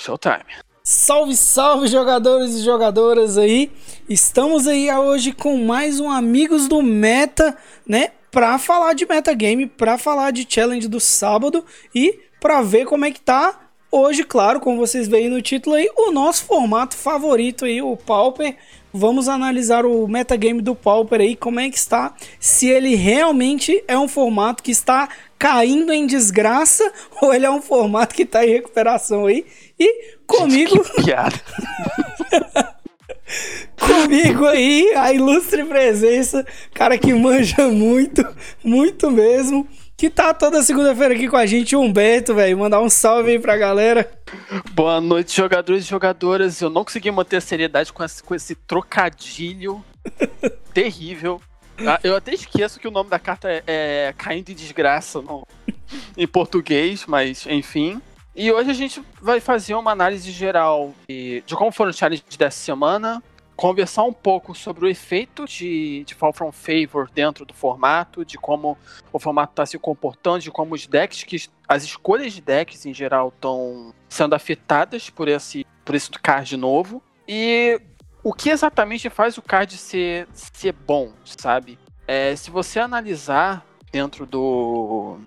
Showtime. Salve, salve, jogadores e jogadoras aí. Estamos aí hoje com mais um Amigos do Meta, né? Pra falar de metagame, pra falar de challenge do sábado e pra ver como é que tá hoje, claro, como vocês veem no título aí, o nosso formato favorito aí, o Pauper. Vamos analisar o metagame do Pauper aí, como é que está, se ele realmente é um formato que está caindo em desgraça ou ele é um formato que está em recuperação aí. E comigo. Que piada. comigo aí, a ilustre presença, cara que manja muito, muito mesmo. Que tá toda segunda-feira aqui com a gente, Humberto, velho. Mandar um salve aí pra galera. Boa noite, jogadores e jogadoras. Eu não consegui manter a seriedade com esse, com esse trocadilho terrível. Ah, eu até esqueço que o nome da carta é, é Caindo em Desgraça no, em português, mas enfim. E hoje a gente vai fazer uma análise geral de, de como foram os challenges dessa semana, conversar um pouco sobre o efeito de, de Fall From Favor dentro do formato, de como o formato está se comportando, de como os decks, que as escolhas de decks em geral estão sendo afetadas por esse, por esse card novo. E o que exatamente faz o card ser, ser bom, sabe? É, se você analisar dentro do,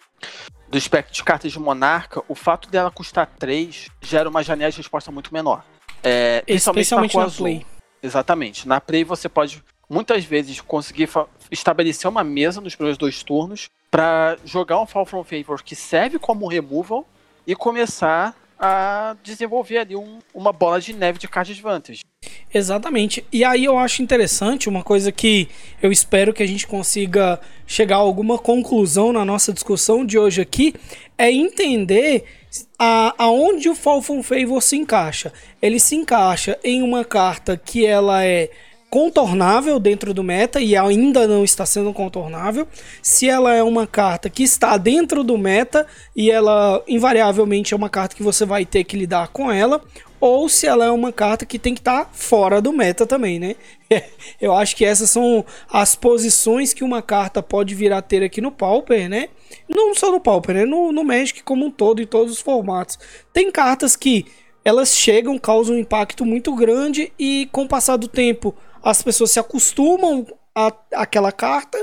do espectro de cartas de Monarca, o fato dela custar 3 gera uma janela de resposta muito menor. É, Especialmente na play. Exatamente. Na Play você pode muitas vezes conseguir estabelecer uma mesa nos primeiros dois turnos para jogar um Fall From Favor que serve como removal e começar a desenvolver ali um, uma bola de neve de card advantage. Exatamente. E aí eu acho interessante uma coisa que eu espero que a gente consiga chegar a alguma conclusão na nossa discussão de hoje aqui é entender a, aonde o Fall from Favor se encaixa. Ele se encaixa em uma carta que ela é contornável dentro do meta e ainda não está sendo contornável. Se ela é uma carta que está dentro do meta e ela invariavelmente é uma carta que você vai ter que lidar com ela, ou se ela é uma carta que tem que estar fora do meta também, né? Eu acho que essas são as posições que uma carta pode vir a ter aqui no Pauper, né? Não só no Pauper, né? No, no Magic como um todo, em todos os formatos. Tem cartas que elas chegam, causam um impacto muito grande e com o passar do tempo as pessoas se acostumam a aquela carta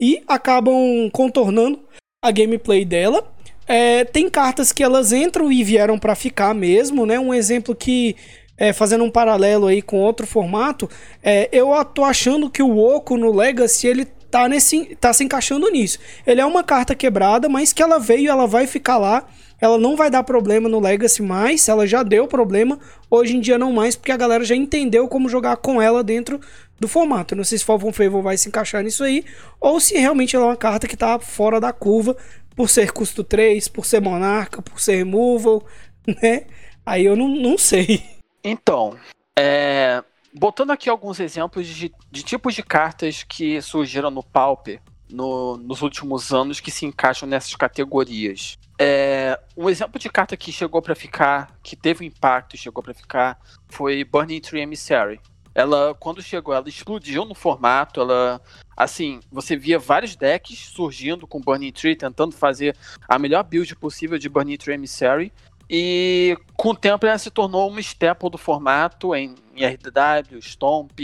e acabam contornando a gameplay dela. É, tem cartas que elas entram e vieram para ficar mesmo, né? Um exemplo que é, fazendo um paralelo aí com outro formato, é, eu tô achando que o Oco no Legacy ele tá nesse tá se encaixando nisso. Ele é uma carta quebrada, mas que ela veio, ela vai ficar lá ela não vai dar problema no Legacy mais, ela já deu problema, hoje em dia não mais, porque a galera já entendeu como jogar com ela dentro do formato. Não sei se Falcon Favor vai se encaixar nisso aí, ou se realmente ela é uma carta que tá fora da curva, por ser custo 3, por ser monarca, por ser removal, né? Aí eu não, não sei. Então, é, botando aqui alguns exemplos de, de tipos de cartas que surgiram no Pauper no, nos últimos anos que se encaixam nessas categorias. É, um exemplo de carta que chegou para ficar, que teve impacto e chegou para ficar, foi Burning Tree Emissary. Ela, quando chegou, ela explodiu no formato. Ela, assim, você via vários decks surgindo com Burning Tree, tentando fazer a melhor build possível de Burning Tree Emissary. E com o tempo ela se tornou uma staple do formato em, em RDW, Stomp.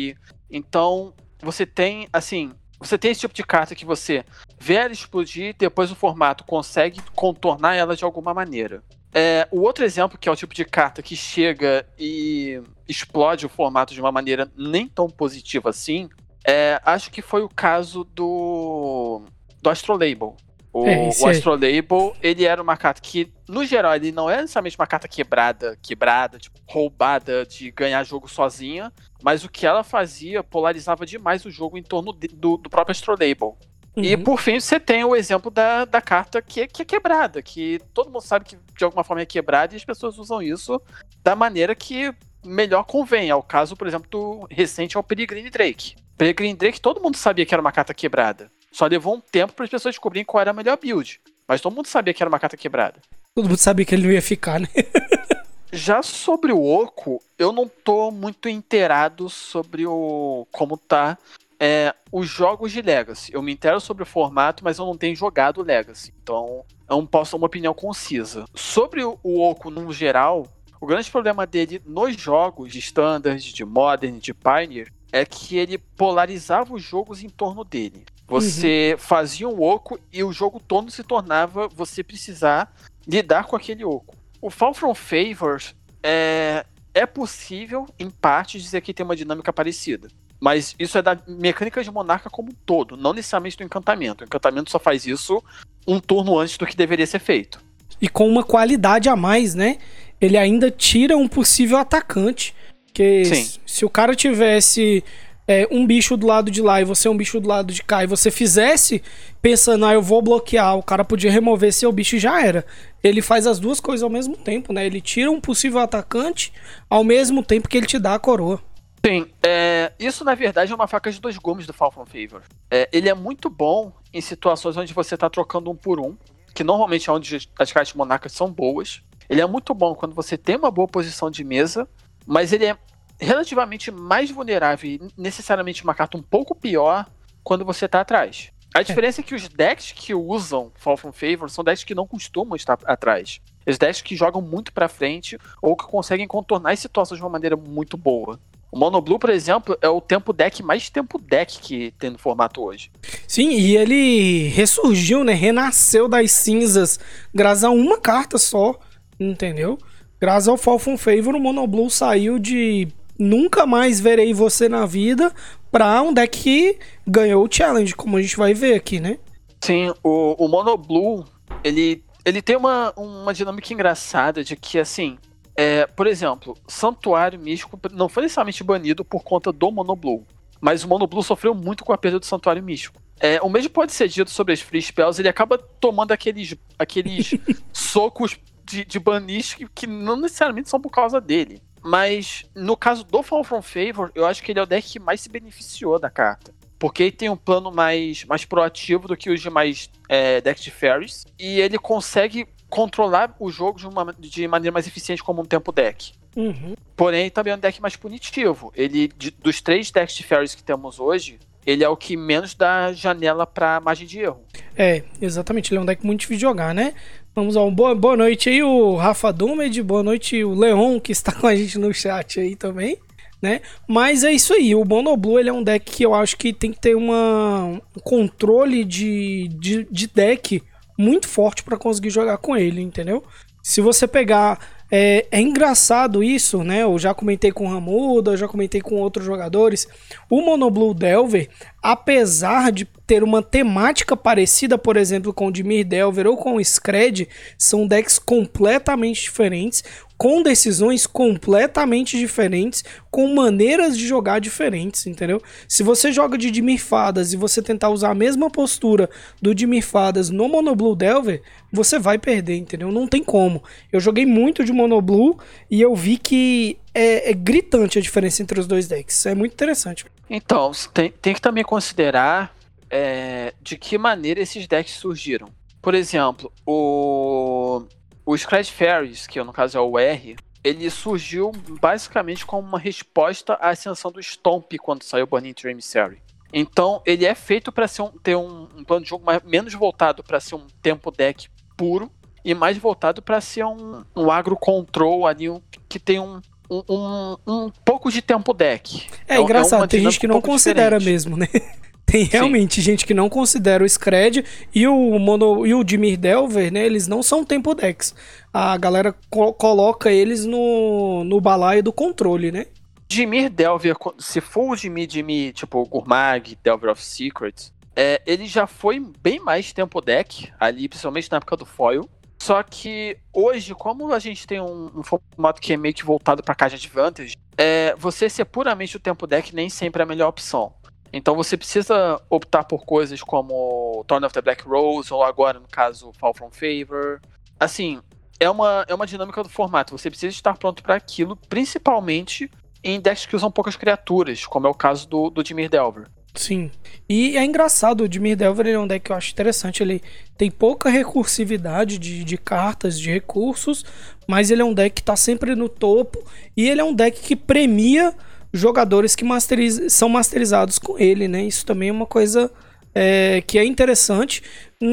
Então, você tem, assim, você tem esse tipo de carta que você vê ela explodir, depois o formato consegue contornar ela de alguma maneira. É, o outro exemplo, que é o tipo de carta que chega e explode o formato de uma maneira nem tão positiva assim, é, acho que foi o caso do, do Astrolabel. O, é, o Astrolabel, ele era uma carta que, no geral, ele não é necessariamente uma carta quebrada, quebrada, tipo, roubada de ganhar jogo sozinha, mas o que ela fazia polarizava demais o jogo em torno de, do, do próprio Astrolabel. Uhum. E por fim, você tem o exemplo da, da carta que, que é quebrada, que todo mundo sabe que de alguma forma é quebrada e as pessoas usam isso da maneira que melhor convém. É o caso, por exemplo, do recente ao Peregrine Drake. Peregrine Drake, todo mundo sabia que era uma carta quebrada. Só levou um tempo para as pessoas descobrirem qual era a melhor build. Mas todo mundo sabia que era uma carta quebrada. Todo mundo sabia que ele não ia ficar, né? Já sobre o Oco, eu não tô muito inteirado sobre o como tá é, os jogos de Legacy. Eu me entero sobre o formato, mas eu não tenho jogado Legacy. Então, eu não posso dar uma opinião concisa. Sobre o, o Oco no geral, O grande problema dele nos jogos de Standard, de Modern, de Pioneer, é que ele polarizava os jogos em torno dele. Você uhum. fazia um oco e o jogo todo se tornava você precisar lidar com aquele oco. O Fall from Favors é, é possível, em parte, dizer que tem uma dinâmica parecida. Mas isso é da mecânica de Monarca como um todo, não necessariamente do encantamento. O encantamento só faz isso um turno antes do que deveria ser feito. E com uma qualidade a mais, né? Ele ainda tira um possível atacante. Que Sim. se o cara tivesse é, um bicho do lado de lá e você um bicho do lado de cá, e você fizesse pensando, ah, eu vou bloquear, o cara podia remover seu bicho e já era. Ele faz as duas coisas ao mesmo tempo, né? Ele tira um possível atacante ao mesmo tempo que ele te dá a coroa. Sim, é, isso na verdade é uma faca de dois gumes do Falcon Favor. É, ele é muito bom em situações onde você está trocando um por um, que normalmente é onde as cartas monarcas são boas. Ele é muito bom quando você tem uma boa posição de mesa, mas ele é relativamente mais vulnerável e necessariamente uma carta um pouco pior quando você está atrás. A diferença é que os decks que usam Fall from Favor são decks que não costumam estar atrás. Os decks que jogam muito para frente ou que conseguem contornar as situações de uma maneira muito boa. O Mono Blue, por exemplo, é o tempo deck mais tempo deck que tem no formato hoje. Sim, e ele ressurgiu, né? Renasceu das cinzas graças a uma carta só, entendeu? Graças ao Fall from Favor, o Mono Blue saiu de nunca mais verei você na vida pra um deck que ganhou o challenge, como a gente vai ver aqui, né? Sim, o, o Mono Blue, ele, ele tem uma, uma dinâmica engraçada de que, assim, é, por exemplo, Santuário Místico não foi necessariamente banido por conta do Monoblue, mas o Monoblue sofreu muito com a perda do Santuário Místico. É, o mesmo pode ser dito sobre as Free Spells, ele acaba tomando aqueles, aqueles socos de, de banish que, que não necessariamente são por causa dele. Mas no caso do Fall from Favor, eu acho que ele é o deck que mais se beneficiou da carta. Porque ele tem um plano mais, mais proativo do que os demais é, decks de Fairies. E ele consegue controlar o jogo de, uma, de maneira mais eficiente como um tempo deck. Uhum. Porém, também é um deck mais punitivo. Ele, de, dos três decks de Fairies que temos hoje, ele é o que menos dá janela pra margem de erro. É, exatamente. Ele é um deck muito difícil de jogar, né? Vamos ao boa, boa noite aí, o Rafa Dumed. Boa noite, o Leon, que está com a gente no chat aí também. Né? Mas é isso aí, o Mono Blue ele é um deck que eu acho que tem que ter uma, um controle de, de, de deck muito forte para conseguir jogar com ele, entendeu? Se você pegar. É, é, engraçado isso, né? Eu já comentei com o Ramuda, eu já comentei com outros jogadores. O Monoblue Delver, apesar de ter uma temática parecida, por exemplo, com o Dimir Delver ou com o Scred, são decks completamente diferentes com decisões completamente diferentes, com maneiras de jogar diferentes, entendeu? Se você joga de Dimir Fadas e você tentar usar a mesma postura do Dimir Fadas no Monoblue Delver, você vai perder, entendeu? Não tem como. Eu joguei muito de Monoblue e eu vi que é, é gritante a diferença entre os dois decks. É muito interessante. Então, tem, tem que também considerar é, de que maneira esses decks surgiram. Por exemplo, o o Scratch Fairies, que no caso é o R, ele surgiu basicamente como uma resposta à ascensão do Stomp quando saiu o Burning Tree Emissary. Então, ele é feito para um, ter um, um, plano de jogo mais, menos voltado para ser um tempo deck puro e mais voltado para ser um, um agro control ali que tem um, um, um, pouco de tempo deck. É, é engraçado, é tem gente que não considera diferente. mesmo, né? Tem realmente Sim. gente que não considera o Scred e o, Mono, e o Dimir Delver, né? Eles não são tempo decks. A galera co coloca eles no, no balaio do controle, né? Dimir Delver, se for o Dimir, Dimir, tipo Gurmag, Delver of Secrets, é, ele já foi bem mais tempo deck, ali, principalmente na época do foil. Só que hoje, como a gente tem um, um formato que é meio que voltado para caixa de vantage, é, você ser puramente o tempo deck nem sempre é a melhor opção. Então você precisa optar por coisas como Torn of the Black Rose, ou agora, no caso, Fall from Favor. Assim, é uma, é uma dinâmica do formato. Você precisa estar pronto para aquilo, principalmente em decks que usam poucas criaturas, como é o caso do, do Dimir Delver. Sim. E é engraçado, o Dimir Delver é um deck que eu acho interessante. Ele tem pouca recursividade de, de cartas, de recursos, mas ele é um deck que está sempre no topo. E ele é um deck que premia jogadores que masteriz são masterizados com ele, né? Isso também é uma coisa é, que é interessante.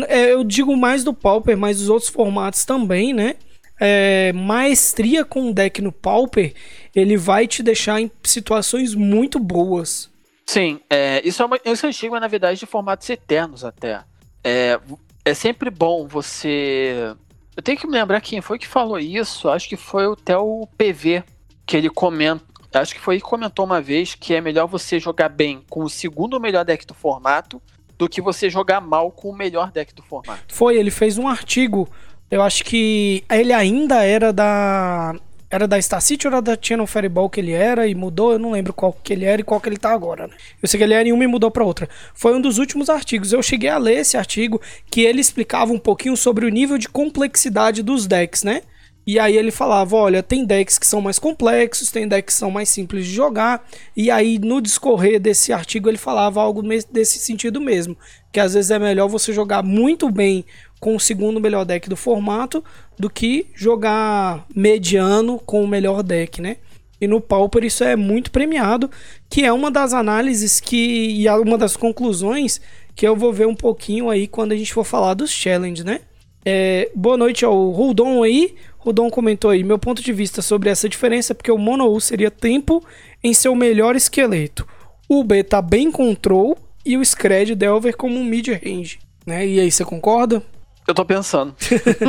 É, eu digo mais do Pauper, mas dos outros formatos também, né? é, maestria com o deck no Pauper, ele vai te deixar em situações muito boas. Sim, é, isso é uma, isso é um estigma, na verdade, de formatos eternos até. É, é sempre bom você. Eu tenho que me lembrar quem foi que falou isso. Acho que foi até o PV que ele comenta. Acho que foi ele que comentou uma vez que é melhor você jogar bem com o segundo melhor deck do formato do que você jogar mal com o melhor deck do formato. Foi, ele fez um artigo. Eu acho que ele ainda era da era da Star City ou era da Channel Fireball que ele era e mudou? Eu não lembro qual que ele era e qual que ele tá agora, né? Eu sei que ele era em uma e mudou para outra. Foi um dos últimos artigos. Eu cheguei a ler esse artigo que ele explicava um pouquinho sobre o nível de complexidade dos decks, né? E aí ele falava, olha, tem decks que são mais complexos, tem decks que são mais simples de jogar. E aí no discorrer desse artigo ele falava algo desse sentido mesmo, que às vezes é melhor você jogar muito bem com o segundo melhor deck do formato do que jogar mediano com o melhor deck, né? E no Pauper isso é muito premiado, que é uma das análises que e uma das conclusões que eu vou ver um pouquinho aí quando a gente for falar dos challenge, né? É, boa noite ao Ruldon aí. Rudon comentou aí, meu ponto de vista sobre essa diferença é porque o Mono U seria tempo em seu melhor esqueleto. O B tá bem control e o Scred Delver como um mid-range. Né? E aí, você concorda? Eu tô pensando.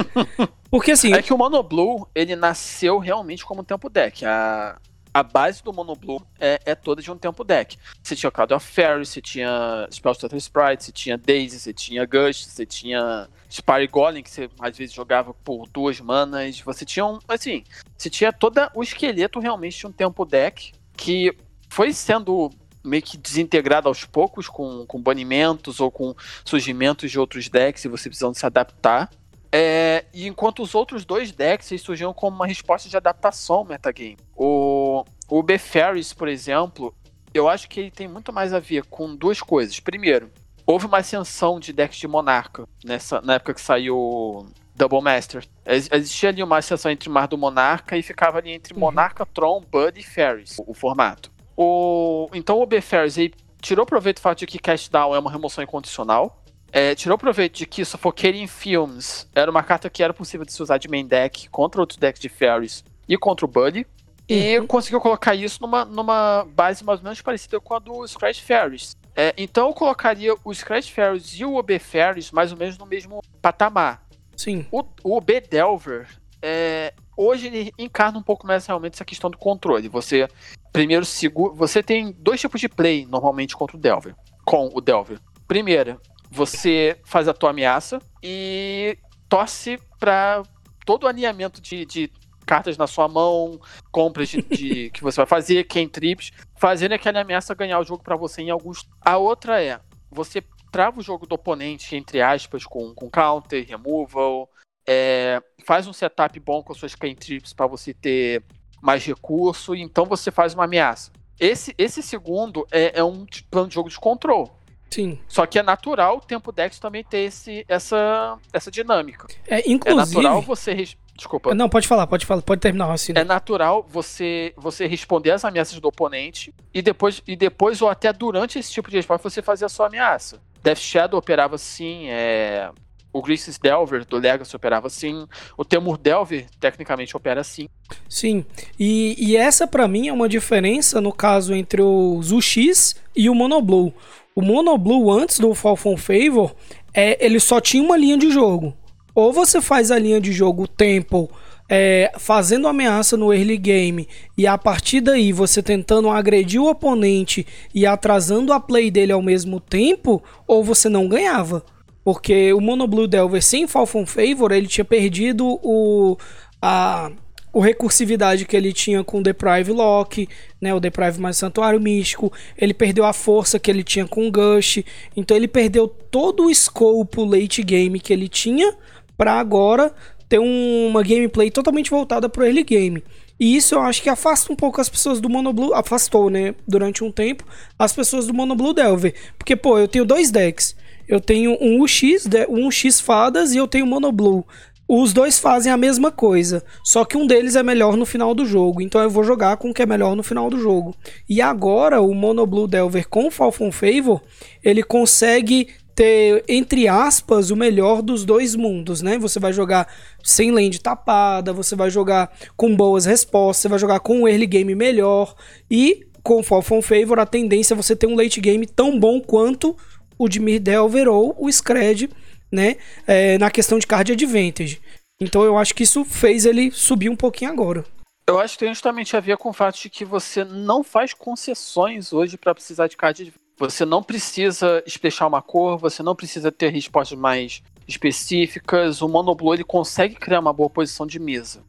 Porque assim. É que o Mono Blue, ele nasceu realmente como um tempo deck. A, a base do Mono Blue é, é toda de um tempo deck. Você tinha Cloud of Fairy, você tinha Spellstutter Sprite, você tinha Daisy, você tinha Gush, você tinha Spire Golem, que você às vezes jogava por duas manas. Você tinha um. Assim, você tinha todo o esqueleto realmente de um tempo deck que foi sendo meio que desintegrado aos poucos com, com banimentos ou com surgimentos de outros decks e você precisando se adaptar. É, e enquanto os outros dois decks eles surgiam como uma resposta de adaptação ao metagame. O, o Beferris, por exemplo, eu acho que ele tem muito mais a ver com duas coisas. Primeiro, houve uma ascensão de decks de Monarca nessa, na época que saiu Double Master. Existia ali uma ascensão entre o Mar do Monarca e ficava ali entre uhum. Monarca, Tron, Bud e Ferris, o, o formato. O, então o B Ferris tirou proveito do fato de que Cast Down é uma remoção incondicional. É, tirou proveito de que Suffocating Films era uma carta que era possível de se usar de main deck contra outros decks de Ferris e contra o Buddy. E uhum. conseguiu colocar isso numa, numa base mais ou menos parecida com a do Scratch Ferris. É, então eu colocaria o Scratch Ferris e o OB Ferris mais ou menos no mesmo patamar. Sim. O, o OB Delver, é, hoje ele encarna um pouco mais realmente essa questão do controle. Você primeiro segura, você tem dois tipos de play normalmente contra o Delver, com o Delver. Primeiro, você faz a tua ameaça e torce para todo o alinhamento de, de cartas na sua mão, compras de, de que você vai fazer, trips, fazendo aquela ameaça ganhar o jogo para você em alguns. A outra é você trava o jogo do oponente, entre aspas, com, com counter, removal, é, faz um setup bom com suas trips para você ter mais recurso, e então você faz uma ameaça. Esse, esse segundo é, é um plano de jogo de control. Sim. Só que é natural o tempo Dex também ter esse, essa, essa dinâmica. É, inclusive... é natural você Desculpa. Não, pode falar, pode falar, pode terminar raciocínio. É natural você você responder as ameaças do oponente e depois, e depois ou até durante esse tipo de resposta você fazer a sua ameaça. Death Shadow operava assim, é... o Grisis Delver do Legacy operava assim, o Temur Delver tecnicamente opera assim. Sim, e, e essa para mim é uma diferença no caso entre o ZUX e o Monoblue. O Monoblue antes do Fall from Favor, é, ele só tinha uma linha de jogo ou você faz a linha de jogo tempo é, fazendo ameaça no early game e a partir daí você tentando agredir o oponente e atrasando a play dele ao mesmo tempo, ou você não ganhava. Porque o Mono Blue Delver sem Falcon Favor, ele tinha perdido o, a, o recursividade que ele tinha com o Deprive Lock, né, o Deprive mais Santuário Místico, ele perdeu a força que ele tinha com o Gush, então ele perdeu todo o scope late game que ele tinha para agora ter um, uma gameplay totalmente voltada pro early game. E isso eu acho que afasta um pouco as pessoas do Mono Blue, afastou, né, durante um tempo, as pessoas do Mono Blue Delver. Porque, pô, eu tenho dois decks. Eu tenho um UX, um X fadas e eu tenho Mono Blue. Os dois fazem a mesma coisa, só que um deles é melhor no final do jogo, então eu vou jogar com o que é melhor no final do jogo. E agora o Mono Blue Delver com Falcon Favor, ele consegue ter, entre aspas, o melhor dos dois mundos, né? Você vai jogar sem lane tapada, você vai jogar com boas respostas, você vai jogar com um early game melhor e com from Favor a tendência é você ter um late game tão bom quanto o de Mirdelver ou o Scred, né? É, na questão de card advantage. Então eu acho que isso fez ele subir um pouquinho agora. Eu acho que tem justamente a ver com o fato de que você não faz concessões hoje para precisar de card advantage. Você não precisa expressar uma cor, você não precisa ter respostas mais específicas. O Monoblue ele consegue criar uma boa posição de mesa.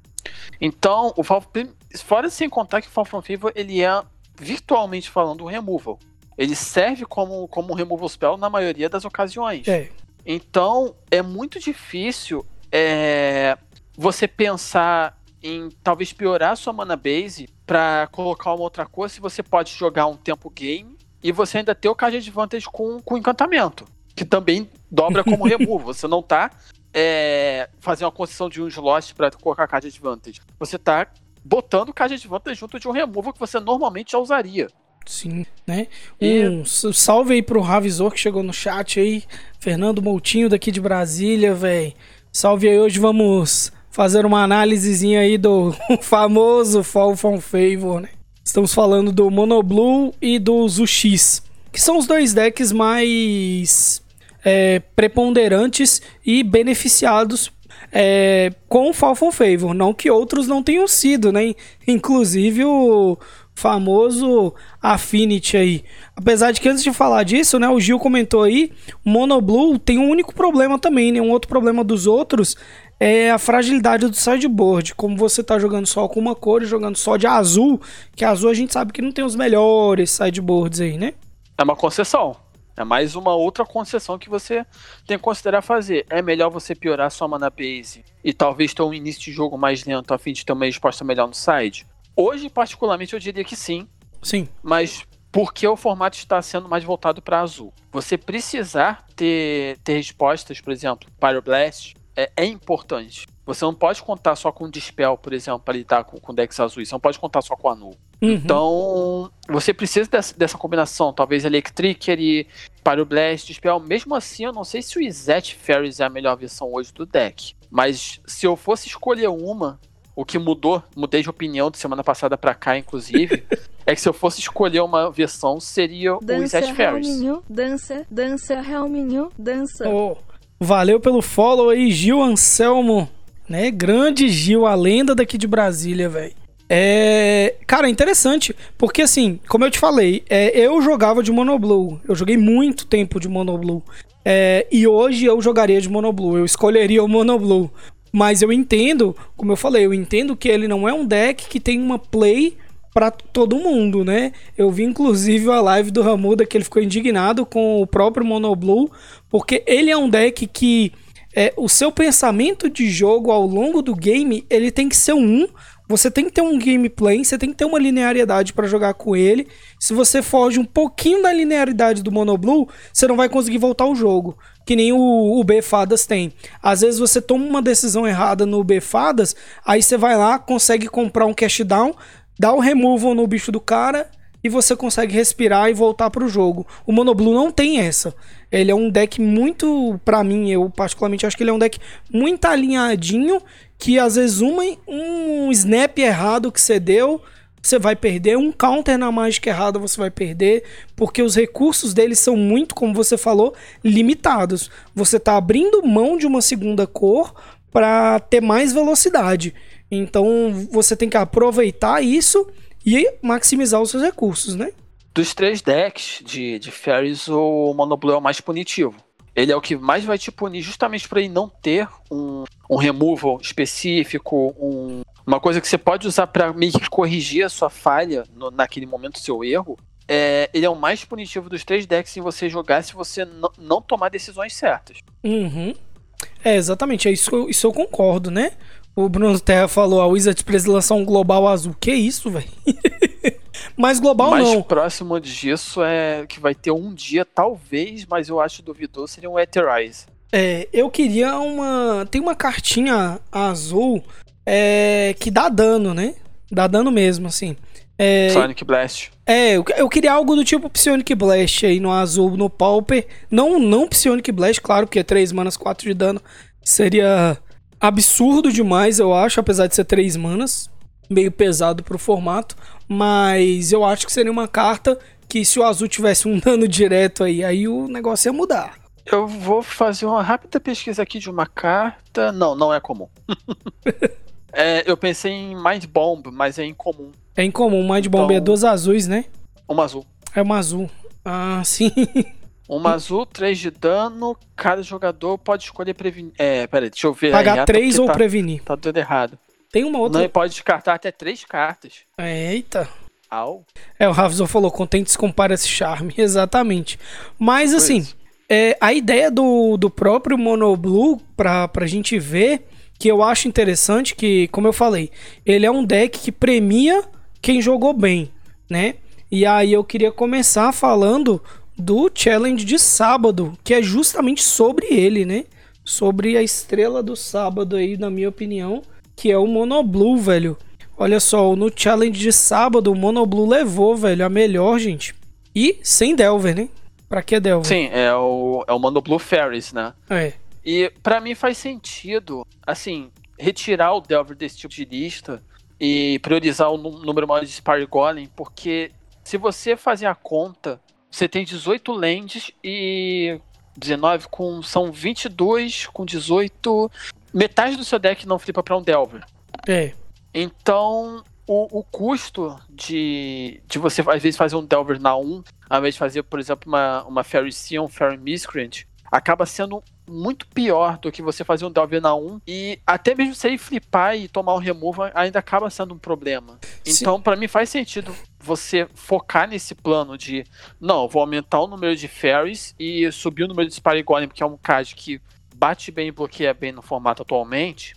Então, o fora sem contar que o Fall from Favor ele é virtualmente falando um removal. Ele serve como, como removal spell na maioria das ocasiões. É. Então, é muito difícil é, você pensar em talvez piorar sua mana base para colocar uma outra cor se você pode jogar um tempo game e você ainda ter o card advantage com, com encantamento, que também dobra como removal. Você não tá é, fazendo uma concessão de um slot para colocar card advantage. Você tá botando card advantage junto de um removal que você normalmente já usaria. Sim, né? E... Um salve aí pro Ravizor que chegou no chat aí. Fernando Moutinho daqui de Brasília, velho. Salve aí, hoje vamos fazer uma análisezinha aí do famoso Fall from Favor, né? Estamos falando do Monoblue e do Zuxis, que são os dois decks mais é, preponderantes e beneficiados é, com o Fall from Favor. Não que outros não tenham sido, né? Inclusive o famoso Affinity aí. Apesar de que antes de falar disso, né, o Gil comentou aí, Monoblue tem um único problema também, né? Um outro problema dos outros é a fragilidade do sideboard. Como você tá jogando só com uma cor e jogando só de azul, que azul a gente sabe que não tem os melhores sideboards aí, né? É uma concessão. É mais uma outra concessão que você tem que considerar fazer. É melhor você piorar sua mana base e talvez ter um início de jogo mais lento a fim de ter uma resposta melhor no side? Hoje, particularmente, eu diria que sim. Sim. Mas porque o formato está sendo mais voltado para azul. Você precisar ter, ter respostas, por exemplo, Pyroblast, é, é importante. Você não pode contar só com Dispel, por exemplo, para lidar com, com decks azuis. Você não pode contar só com Anu. Uhum. Então, você precisa dessa, dessa combinação. Talvez Electricer e Pyroblast, Dispel. Mesmo assim, eu não sei se o Izet Fairies é a melhor versão hoje do deck. Mas se eu fosse escolher uma, o que mudou, mudei de opinião de semana passada para cá, inclusive, é que se eu fosse escolher uma versão, seria dança, o Izet Fairies. Dança, dança, Helminho, dança. Oh, valeu pelo follow aí, Gil Anselmo, né? Grande Gil, a lenda daqui de Brasília, velho. É, cara, interessante, porque assim, como eu te falei, é, eu jogava de Monoblue, eu joguei muito tempo de Monoblue, é, e hoje eu jogaria de Monoblue, eu escolheria o Monoblue, mas eu entendo, como eu falei, eu entendo que ele não é um deck que tem uma play para todo mundo, né? Eu vi inclusive a live do Ramuda que ele ficou indignado com o próprio Monoblue, porque ele é um deck que é, o seu pensamento de jogo ao longo do game, ele tem que ser um, você tem que ter um gameplay, você tem que ter uma linearidade para jogar com ele. Se você foge um pouquinho da linearidade do Monoblue, você não vai conseguir voltar ao jogo. Que nem o, o B Fadas tem. Às vezes você toma uma decisão errada no B Fadas, aí você vai lá, consegue comprar um cash down, dá o removal no bicho do cara e você consegue respirar e voltar pro jogo. O Monoblue não tem essa. Ele é um deck muito, para mim, eu particularmente acho que ele é um deck muito alinhadinho que às vezes uma, um snap errado que você deu, você vai perder, um counter na mágica errada você vai perder, porque os recursos deles são muito, como você falou, limitados. Você está abrindo mão de uma segunda cor para ter mais velocidade. Então você tem que aproveitar isso e maximizar os seus recursos, né? Dos três decks de, de Fairies, o Monoblue é o mais punitivo ele é o que mais vai te punir justamente por ele não ter um, um removal específico, um, uma coisa que você pode usar para meio que corrigir a sua falha no, naquele momento, seu erro. É, ele é o mais punitivo dos três decks em você jogar se você não tomar decisões certas. Uhum. É, exatamente, é isso, isso eu concordo, né? O Bruno Terra falou, a Wizards precisa lançar um global azul. Que isso, velho? Mas global mais não. Mais próximo disso é que vai ter um dia, talvez, mas eu acho duvidoso, seria um Eterize. É, eu queria uma. Tem uma cartinha azul é, que dá dano, né? Dá dano mesmo, assim. É, Sonic Blast. é, eu, eu queria algo do tipo Psionic Blast aí no azul, no Pauper. Não, não Psionic Blast, claro, porque é 3 manas, 4 de dano. Seria absurdo demais, eu acho, apesar de ser 3 manas. Meio pesado pro formato. Mas eu acho que seria uma carta que se o azul tivesse um dano direto aí, aí o negócio ia mudar. Eu vou fazer uma rápida pesquisa aqui de uma carta. Não, não é comum. É, eu pensei em Mind Bomb, mas é incomum. É incomum, Mind Bomb é Então- duas azuis, né? Uma azul. É uma azul. Ah, sim. Uma azul, 3 de dano. Cada jogador pode escolher prevenir. É, peraí, deixa eu ver. Pagar errata, 3 porque ou tá, prevenir. Tá tudo errado. Tem uma outra. Não, ele pode descartar até 3 cartas. Eita. Au. É, o Ravzon falou, contentes com esse charme. Exatamente. Mas assim, é, a ideia do, do próprio Monoblue, pra, pra gente ver, que eu acho interessante, que, como eu falei, ele é um deck que premia quem jogou bem, né? E aí eu queria começar falando do challenge de sábado, que é justamente sobre ele, né? Sobre a estrela do sábado aí, na minha opinião, que é o Monoblue, velho. Olha só, no challenge de sábado, o Monoblue levou, velho, a melhor, gente. E sem Delver, né? Pra que Delver? Sim, é o, é o Mono Blue Fairies, né? É. E pra mim faz sentido, assim, retirar o Delver desse tipo de lista e priorizar o nú- número maior de Spire Golem, porque se você fazer a conta, você tem 18 lands e 19 com. São 22 com 18. Metade do seu deck não flipa pra um Delver. É. Então, o, o custo de, de você, às vezes, fazer um Delver na 1, ao invés de fazer, por exemplo, uma, uma Fairy Sea, um Fairy Miscreant, acaba sendo muito pior do que você fazer um Delver na 1. E até mesmo se ele flipar e tomar um removal, ainda acaba sendo um problema. Sim. Então, pra mim, faz sentido você focar nesse plano de, não, vou aumentar o número de Fairies e subir o número de Spire Golem, porque é um card que bate bem e bloqueia bem no formato atualmente,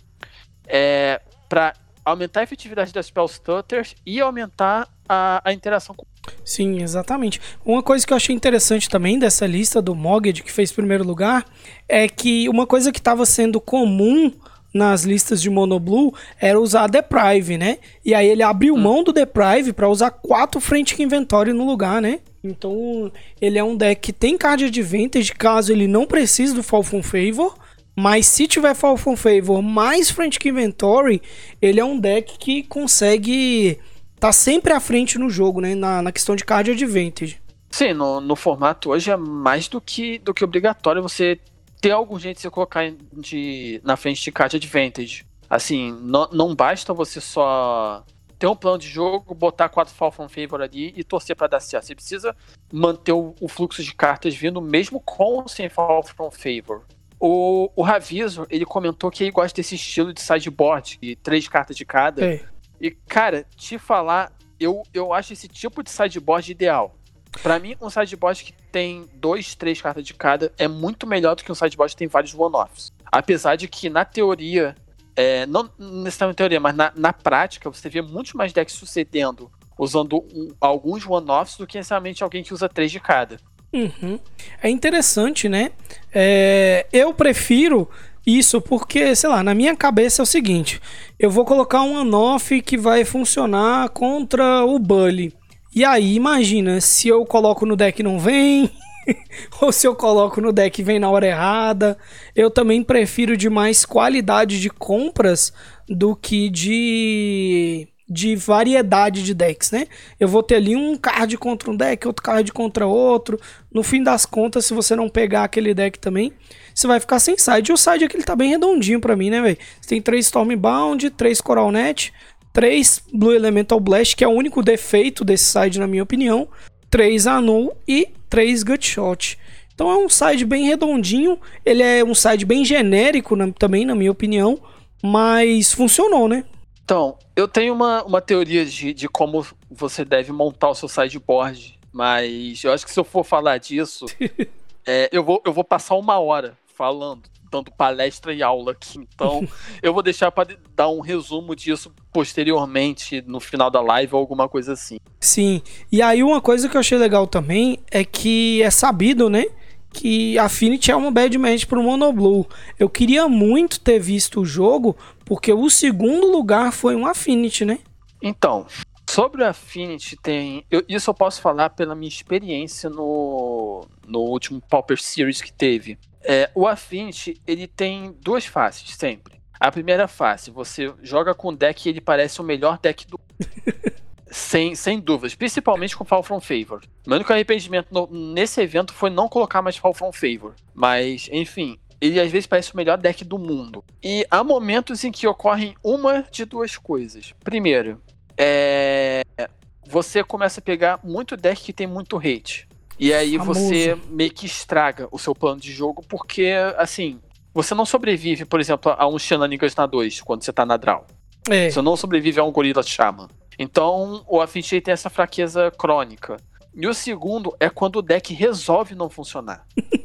é, para aumentar a efetividade das Spell Stutters e aumentar a, a interação com. Sim, exatamente. Uma coisa que eu achei interessante também dessa lista do Mogged, que fez primeiro lugar, é que uma coisa que estava sendo comum nas listas de Monoblue era usar Deprive, né? E aí ele abriu mão do Deprive para usar quatro Frantic Inventory no lugar, né? Então ele é um deck que tem card advantage caso ele não precise do Fall from Favor. Mas se tiver Fall from Favor mais Frantic Inventory, ele é um deck que consegue tá sempre à frente no jogo, né? Na, na questão de card advantage. Sim, no, no formato hoje é mais do que, do que obrigatório você ter algum jeito de você colocar de, na frente de card advantage. Assim, não, não basta você só ter um plano de jogo, botar quatro Fall from Favor ali e torcer pra dar certo. Você precisa manter o, o fluxo de cartas vindo mesmo com ou sem Fall from Favor. O, o Raviso, ele comentou que ele gosta desse estilo de sideboard, de três cartas de cada. É. E, cara, te falar, eu, eu acho esse tipo de sideboard ideal. Pra mim, um sideboard que tem dois, três cartas de cada é muito melhor do que um sideboard que tem vários one-offs. Apesar de que, na teoria, é, não necessariamente teoria, mas na, na prática, você vê muitos mais decks sucedendo usando um- alguns one-offs do que necessariamente alguém que usa três de cada. Uhum. É interessante, né? É, eu prefiro isso porque, sei lá, na minha cabeça é o seguinte: eu vou colocar um anoff que vai funcionar contra o Bully. E aí, imagina, se eu coloco no deck não vem, ou se eu coloco no deck vem na hora errada. Eu também prefiro de mais qualidade de compras do que de de variedade de decks, né? Eu vou ter ali um card contra um deck, outro card contra outro. No fim das contas, se você não pegar aquele deck também, você vai ficar sem side. O side aqui ele tá bem redondinho pra mim, né, velho? Você tem três Stormbound, três Coral Net, três Blue Elemental Blast, que é o único defeito desse side, na minha opinião. Três Anul e três Gutshot. Então é um side bem redondinho. Ele é um side bem genérico na- também, na minha opinião. Mas funcionou, né? Então, eu tenho uma, uma teoria de, de como você deve montar o seu sideboard, mas eu acho que se eu for falar disso, é, eu, vou, eu vou passar uma hora falando, dando palestra e aula aqui. Então, eu vou deixar para dar um resumo disso posteriormente, no final da live ou alguma coisa assim. Sim. E aí uma coisa que eu achei legal também é que é sabido, né? Que Affinity é uma bad match pro Monoblue. Eu queria muito ter visto o jogo, porque o segundo lugar foi um Affinity, né? Então, sobre o Affinity tem. eu- isso eu posso falar pela minha experiência no, no último Pauper Series que teve. É, o Affinity, ele tem duas faces sempre. A primeira face, você joga com um deck e ele parece o melhor deck do. sem, sem dúvidas, principalmente com Fall From Favor. Meu único arrependimento no- nesse evento foi não colocar mais Fall From Favor. Mas, enfim, ele às vezes parece o melhor deck do mundo. E há momentos em que ocorrem uma de duas coisas. Primeiro, é, você começa a pegar muito deck que tem muito hate. E aí Famoso. você meio que estraga o seu plano de jogo, porque, assim, você não sobrevive, por exemplo, a um Shenanigans na 2, quando você tá na draw. É, Você não sobrevive a um Gorilla Shaman. Então, o Affinity tem essa fraqueza crônica. E o segundo é quando o deck resolve não funcionar.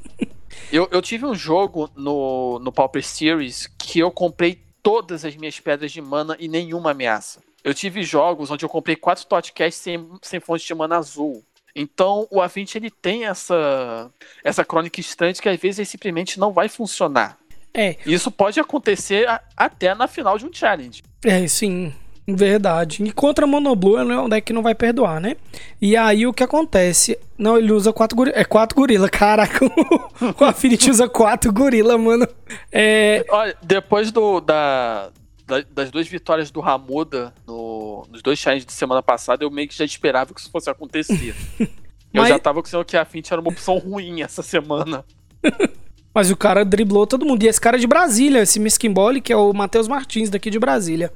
eu, eu tive um jogo no, no Pauper Series que eu comprei todas as minhas pedras de mana e nenhuma ameaça. Eu tive jogos onde eu comprei quatro Totcasts sem, sem fonte de mana azul. Então, o Affinity ele tem essa, essa crônica estranha de que às vezes ele simplesmente não vai funcionar. é, Isso pode acontecer a- até na final de um challenge. é, sim. Verdade. E contra Monoblue é um deck que não vai perdoar, né? E aí o que acontece? Não, ele usa quatro gorila. É quatro gorila. Caraca, o Affinity usa quatro gorila, mano. É. Olha, depois do, da, da- das duas vitórias do Ramuda no- nos dois challenges de semana passada, eu meio que já esperava que isso fosse acontecer. eu Mas- já tava com que a Fint era uma opção ruim essa semana. Mas o cara driblou todo mundo. E esse cara é de Brasília, esse Miskimboli, que é o Matheus Martins, daqui de Brasília.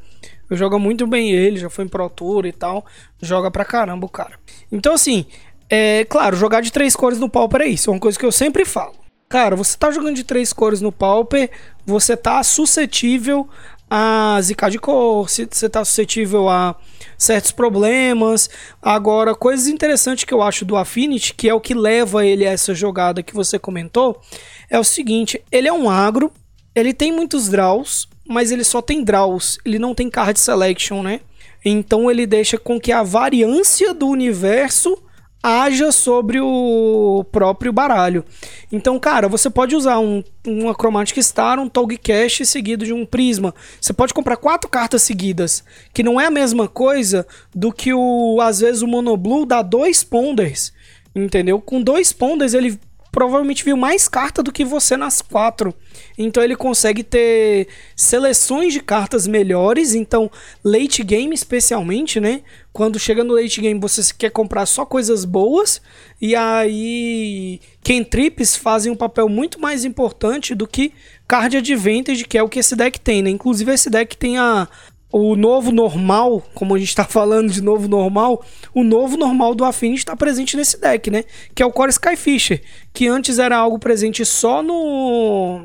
Joga muito bem ele, já foi em Pro Tour e tal. Joga pra caramba o cara. Então, assim, é claro, jogar de três cores no Pauper é isso. É uma coisa que eu sempre falo. Cara, você tá jogando de três cores no Pauper, você tá suscetível a zicar de cor, você tá suscetível a certos problemas. Agora, coisas interessantes que eu acho do Affinity, que é o que leva ele a essa jogada que você comentou, é o seguinte: ele é um agro, ele tem muitos draws, mas ele só tem draws, ele não tem card selection, né? Então ele deixa com que a variância do universo haja sobre o próprio baralho. Então, cara, você pode usar um, uma Chromatic Star, um Tog Cash seguido de um Prisma. Você pode comprar quatro cartas seguidas, que não é a mesma coisa do que o às vezes o Monoblue dá dois Ponders, entendeu? Com dois Ponders ele provavelmente viu mais carta do que você nas quatro. Então ele consegue ter seleções de cartas melhores. Então, late game, especialmente, né? Quando chega no late game, você quer comprar só coisas boas. E aí, cantrips fazem um papel muito mais importante do que card advantage, que é o que esse deck tem, né? Inclusive, esse deck tem a, o novo normal, como a gente tá falando de novo normal, o novo normal do Affinity está presente nesse deck, né? Que é o Core Skyfisher, que antes era algo presente só no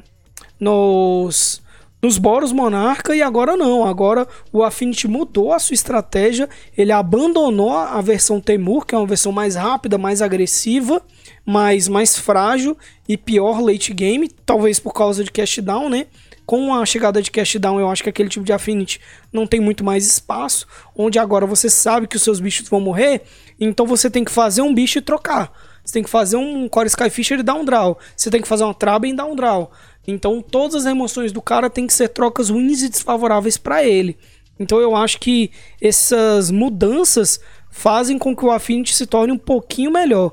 nos nos Boros Monarca e agora não. Agora o Affinity mudou a sua estratégia, ele abandonou a versão Temur, que é uma versão mais rápida, mais agressiva, mais mais frágil e pior late game, talvez por causa de cast down, né? Com a chegada de cast down, eu acho que aquele tipo de Affinity não tem muito mais espaço, onde agora você sabe que os seus bichos vão morrer, então você tem que fazer um bicho e trocar. Você tem que fazer um Core Skyfisher e dar um draw. Você tem que fazer uma Traba e dar um draw. Então todas as emoções do cara tem que ser trocas ruins e desfavoráveis para ele. Então eu acho que essas mudanças fazem com que o Affinity se torne um pouquinho melhor.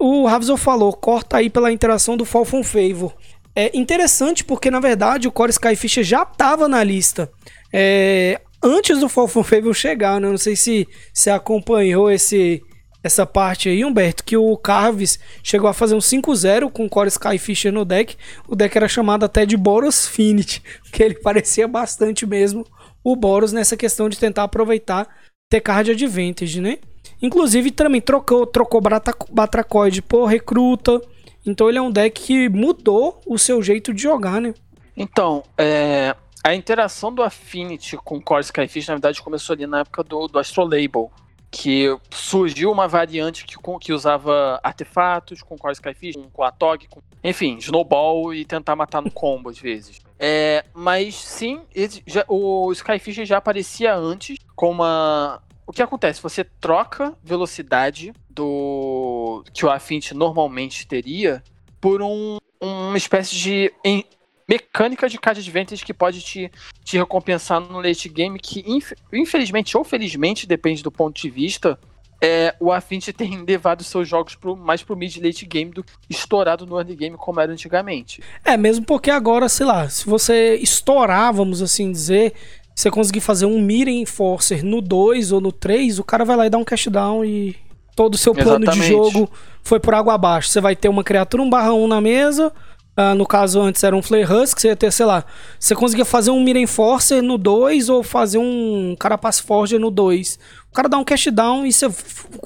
O Ravzor falou, corta aí pela interação do Fall Favor. É interessante porque, na verdade, o Core Skyfisher já estava na lista. É, antes do Fall from Favor chegar, né? Não sei se você acompanhou esse, essa parte aí, Humberto, que o Carves chegou a fazer um 5-0 com o Core Skyfisher no deck. O deck era chamado até de Boros Finity, que ele parecia bastante mesmo o Boros nessa questão de tentar aproveitar ter card advantage, né? Inclusive também trocou, trocou Brata- Batracoid por recruta. Então ele é um deck que mudou o seu jeito de jogar, né? Então, é, a interação do Affinity com Core Skyfish, na verdade, começou ali na época do, do Astrolabel. Que surgiu uma variante que, que usava artefatos com Core Skyfish, com, a com, enfim, Snowball e tentar matar no combo às vezes. É, mas sim, ele já- o Skyfish já aparecia antes com uma. O que acontece? Você troca velocidade do que o Affinity normalmente teria por um, uma espécie de en- mecânica de card advantage que pode te, te recompensar no late game, que inf infelizmente ou felizmente, depende do ponto de vista, é, o Affinity tem levado seus jogos pro, mais pro mid late game do que estourado no early game como era antigamente. É, mesmo porque agora, sei lá, se você estourar, vamos assim dizer, você conseguir fazer um Mira Enforcer no 2 ou no 3, o cara vai lá e dá um cash down e todo o seu plano Exatamente. de jogo foi por água abaixo. Você vai ter uma criatura 1 barra 1 na mesa, Uh, no caso, antes era um Flare Husk, você ia ter, sei lá, você conseguia fazer um Mira Enforcer no 2 ou fazer um Carapace Forger no 2. O cara dá um cash down e você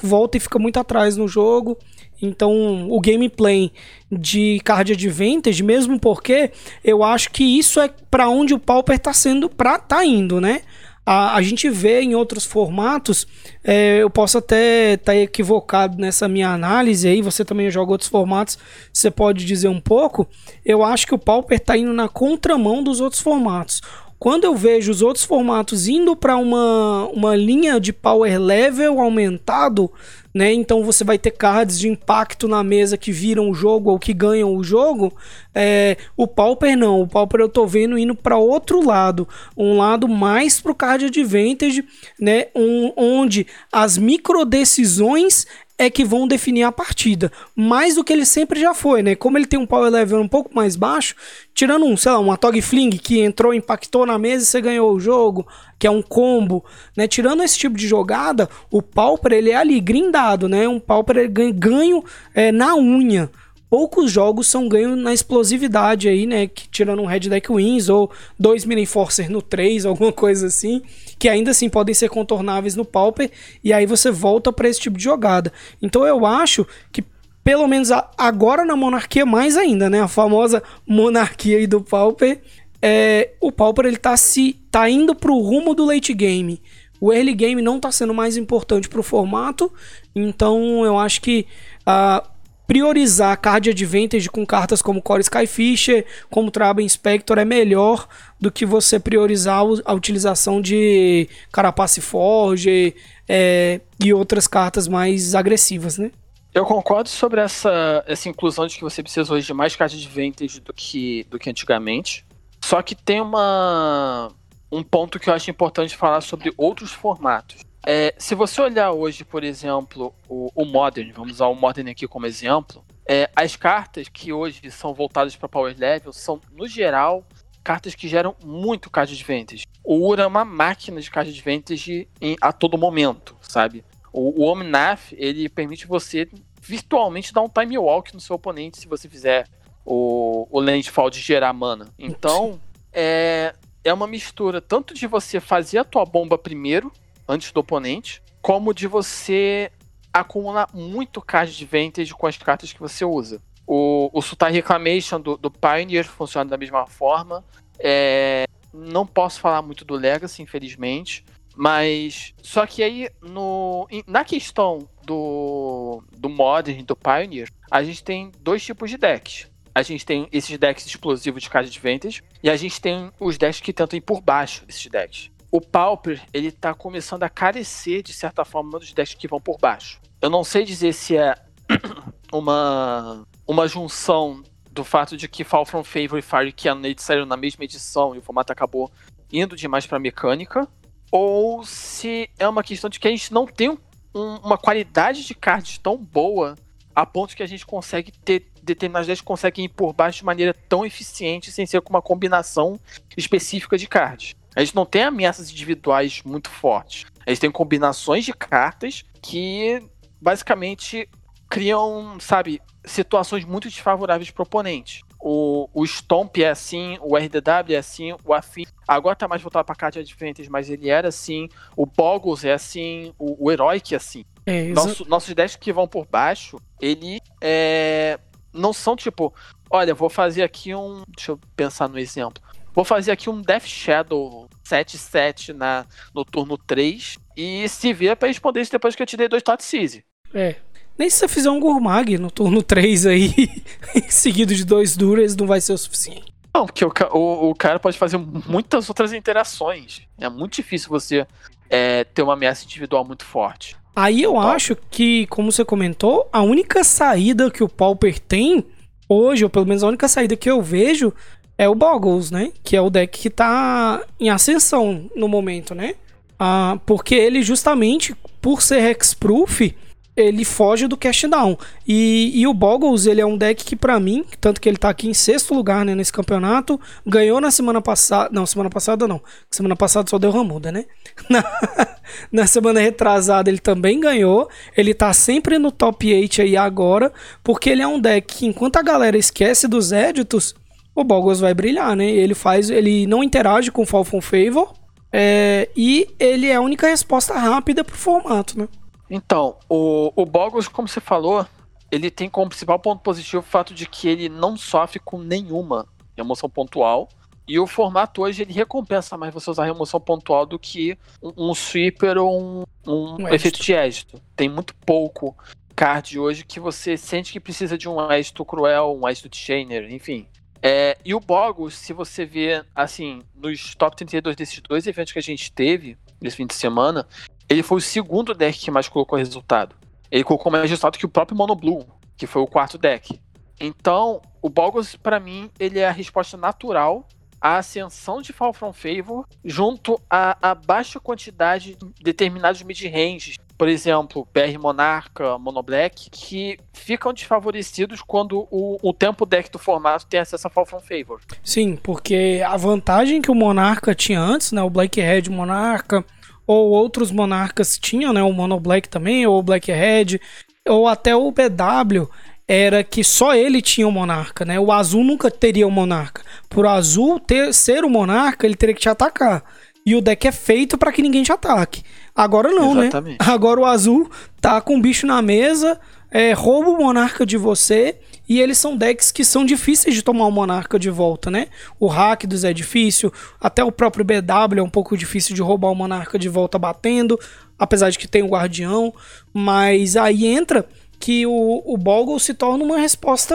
volta e fica muito atrás no jogo. Então, o gameplay de Card Advantage, mesmo porque eu acho que isso é para onde o Pauper tá sendo, pra, tá indo, né? A, a gente vê em outros formatos, é, eu posso até estar tá equivocado nessa minha análise aí, você também joga outros formatos, você pode dizer um pouco. Eu acho que o Pauper está indo na contramão dos outros formatos. Quando eu vejo os outros formatos indo para uma, uma linha de power level aumentado, né? Então você vai ter cards de impacto na mesa que viram o jogo ou que ganham o jogo. É, o Pauper não, o Pauper eu tô vendo indo para outro lado, um lado mais pro card advantage, né? Um, onde as micro decisões é que vão definir a partida. Mais do que ele sempre já foi, né? Como ele tem um power level um pouco mais baixo, tirando um, sei lá, uma Tog Fling que entrou, impactou na mesa e você ganhou o jogo, que é um combo, né? Tirando esse tipo de jogada, o Pauper ele é ali grindado, né? Um Pauper ganho, é, na unha poucos jogos são ganhos na explosividade aí, né? Que, tirando um Red Deck Wins ou dois Mini Enforcer no 3, alguma coisa assim, que ainda assim podem ser contornáveis no Pauper, e aí você volta para esse tipo de jogada. Então eu acho que pelo menos agora na monarquia mais ainda, né? A famosa monarquia aí do Pauper, é, o Pauper ele tá se tá indo pro rumo do late game. O early game não tá sendo mais importante pro formato, então eu acho que uh, priorizar card advantage com cartas como Core Skyfisher, como Traben Inspector é melhor do que você priorizar a utilização de Carapace Forge é, e outras cartas mais agressivas, né? Eu concordo sobre essa, essa inclusão de que você precisa hoje de mais card advantage do que, do que antigamente. Só que tem uma, um ponto que eu acho importante falar sobre outros formatos. É, se você olhar hoje, por exemplo, o, o, Modern, vamos usar o Modern aqui como exemplo, é, as cartas que hoje são voltadas para Power Level são, no geral, cartas que geram muito card advantage. O Ura é uma máquina de card advantage em, a todo momento, sabe? O, o Omnath, ele permite você virtualmente dar um time walk no seu oponente se você fizer o, o landfall de gerar mana. Então, é, é uma mistura tanto de você fazer a tua bomba primeiro, antes do oponente, como de você acumular muito card de vantage com as cartas que você usa. O, o Sultai Reclamation do, do Pioneer funciona da mesma forma. É, não posso falar muito do Legacy, infelizmente. Mas. Só que aí, no, na questão do, do Modern do Pioneer, a gente tem dois tipos de decks. A gente tem esses decks explosivos de card de vantage e a gente tem os decks que tentam ir por baixo desses decks o Pauper, ele tá começando a carecer, de certa forma, dos decks que vão por baixo. Eu não sei dizer se é uma, uma junção do fato de que Fall From Favor e Fire Cannonade saíram na mesma edição e o formato acabou indo demais pra mecânica, ou se é uma questão de que a gente não tem um, uma qualidade de cards tão boa a ponto que a gente consegue ter determinadas decks conseguem ir por baixo de maneira tão eficiente sem ser com uma combinação específica de cards. A gente não tem ameaças individuais muito fortes. A gente tem combinações de cartas que basicamente criam, sabe, situações muito desfavoráveis para o oponente. O, o Stomp é assim, o RDW é assim, o Afin agora tá mais voltado para cartas diferentes, mas ele era assim, o Boggles é assim, o, o Heroic é assim. É, Nosso, nossos decks que vão por baixo, ele é, não são tipo, olha, vou fazer aqui um. Deixa eu pensar no exemplo. Vou fazer aqui um Death Shadow 7-7 na, no turno 3 e se vira para responder isso depois que eu te dei dois Tot Seize. É. Nem se você fizer um Gourmag no turno 3 aí, seguido de dois Duras, não vai ser o suficiente. Não, porque o, o, o, cara pode fazer muitas outras interações. É muito difícil você é, ter uma ameaça individual muito forte. Aí eu acho que, como você comentou, a única saída que o Pauper tem hoje, ou pelo menos a única saída que eu vejo, é o Boggles, né? Que é o deck que tá em ascensão no momento, né? Ah, porque ele justamente, por ser hexproof, ele foge do cast down. E, e o Boggles, ele é um deck que para mim, tanto que ele tá aqui em sexto lugar né, nesse campeonato, ganhou na semana passada, não, semana passada não, semana passada só deu Ramuda, né? Na, na semana retrasada ele também ganhou, ele tá sempre no top 8 aí agora, porque ele é um deck que enquanto a galera esquece dos éditos, o Boggles vai brilhar, né? Ele faz, ele não interage com o Fall from Favor, é, e ele é a única resposta rápida pro formato, né? Então, o, o Boggles, como você falou, ele tem como principal ponto positivo o fato de que ele não sofre com nenhuma emoção pontual. E o formato hoje ele recompensa mais você usar remoção pontual do que um, um sweeper ou um, um, um efeito de êxito. Tem muito pouco card hoje que você sente que precisa de um êxito cruel, um êxito de Chainer, enfim. É, e o Boggles, se você vê, assim, nos top 32 desses dois eventos que a gente teve, nesse fim de semana, ele foi o segundo deck que mais colocou resultado. Ele colocou mais resultado que o próprio Mono Blue, que foi o quarto deck. Então, o Boggles, para mim, ele é a resposta natural à ascensão de Fall From Favor junto a, a baixa quantidade de determinados mid-ranges. Por exemplo, BR Monarca, Mono Black, que ficam desfavorecidos quando o, o tempo deck do formato tem acesso a Fall From Favor. Sim, porque a vantagem que o Monarca tinha antes, né, o Black Red Monarca, ou outros monarcas tinham, né? O Mono Black também, ou o Black Red, ou até o BW, era que só ele tinha o monarca, né? O azul nunca teria o monarca. Por azul ter, ser o monarca, ele teria que te atacar. E o deck é feito para que ninguém te ataque. Agora não, né? Exatamente. né? Agora o azul tá com o bicho na mesa, é, rouba o monarca de você e eles são decks que são difíceis de tomar o Monarca de volta, né? O Rakdos é difícil, até o próprio BW é um pouco difícil de roubar o Monarca de volta batendo, apesar de que tem o Guardião. Mas aí entra que o, o Boggle se torna uma resposta,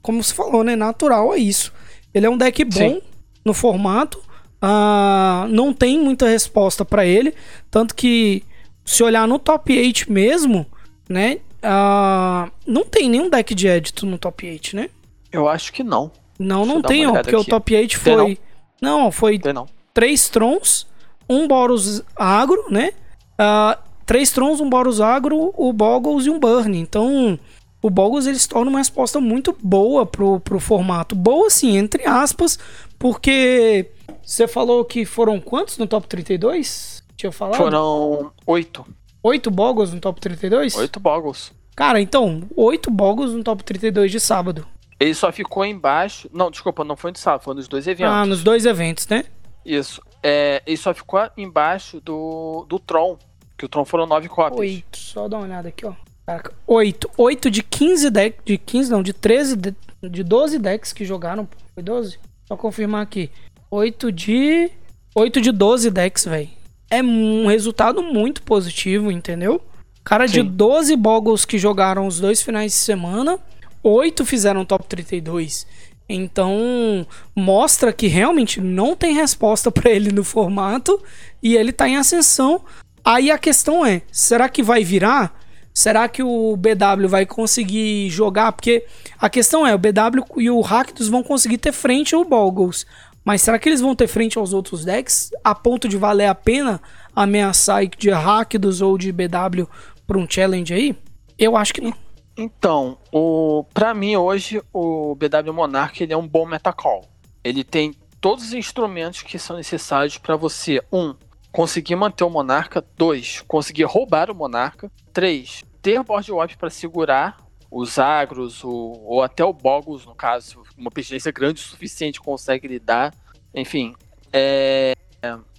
como você falou, né? Natural a isso. Ele é um deck bom Sim. no formato, uh, não tem muita resposta para ele, tanto que se olhar no top 8 mesmo, né? Uh, não tem nenhum deck de edito no top 8, né? Eu acho que não. Não, Deixa não tem, ó, porque aqui. o top 8 foi. Tem não? não, foi tem não. três Trons, um Boros Agro, né? Uh, três Trons, um Boros Agro, o Boggles e um Burn. Então, o Boggles ele se torna uma resposta muito boa pro, pro formato. Boa, sim, entre aspas, porque você falou que foram quantos no top 32? Tinha falado? Foram oito. Oito Boggles no top 32? Oito Boggles. Cara, então, oito Boggles no top 32 de sábado. Ele só ficou embaixo. Não, desculpa, não foi de sábado, foi nos dois eventos. Ah, nos dois eventos, né? Isso. É, ele só ficou embaixo do, do Tron. Que o Tron foram nove cópias. Oito, só dar uma olhada aqui, ó. Caraca, oito. Oito de 15 decks. De 15, não, de 13. De, de 12 decks que jogaram. Foi 12? Só confirmar aqui. Oito de. Oito de 12 decks, velho é um resultado muito positivo, entendeu? Cara, Sim. de 12 Boggles que jogaram os dois finais de semana, 8 fizeram top 32. Então, mostra que realmente não tem resposta para ele no formato e ele tá em ascensão. Aí a questão é, será que vai virar? Será que o BW vai conseguir jogar? Porque a questão é, o BW e o Rakdos vão conseguir ter frente ao Boggles. Mas será que eles vão ter frente aos outros decks a ponto de valer a pena ameaçar de Rakdos ou de BW para um challenge aí? Eu acho que não. Então, o para mim hoje o BW Monarch ele é um bom metacall. Ele tem todos os instrumentos que são necessários para você, um, conseguir manter o monarca, dois, conseguir roubar o monarca, três, ter board wipe para segurar os agros, o, ou até o Boggles, no caso, uma pestilência grande o suficiente consegue lidar. Enfim. É,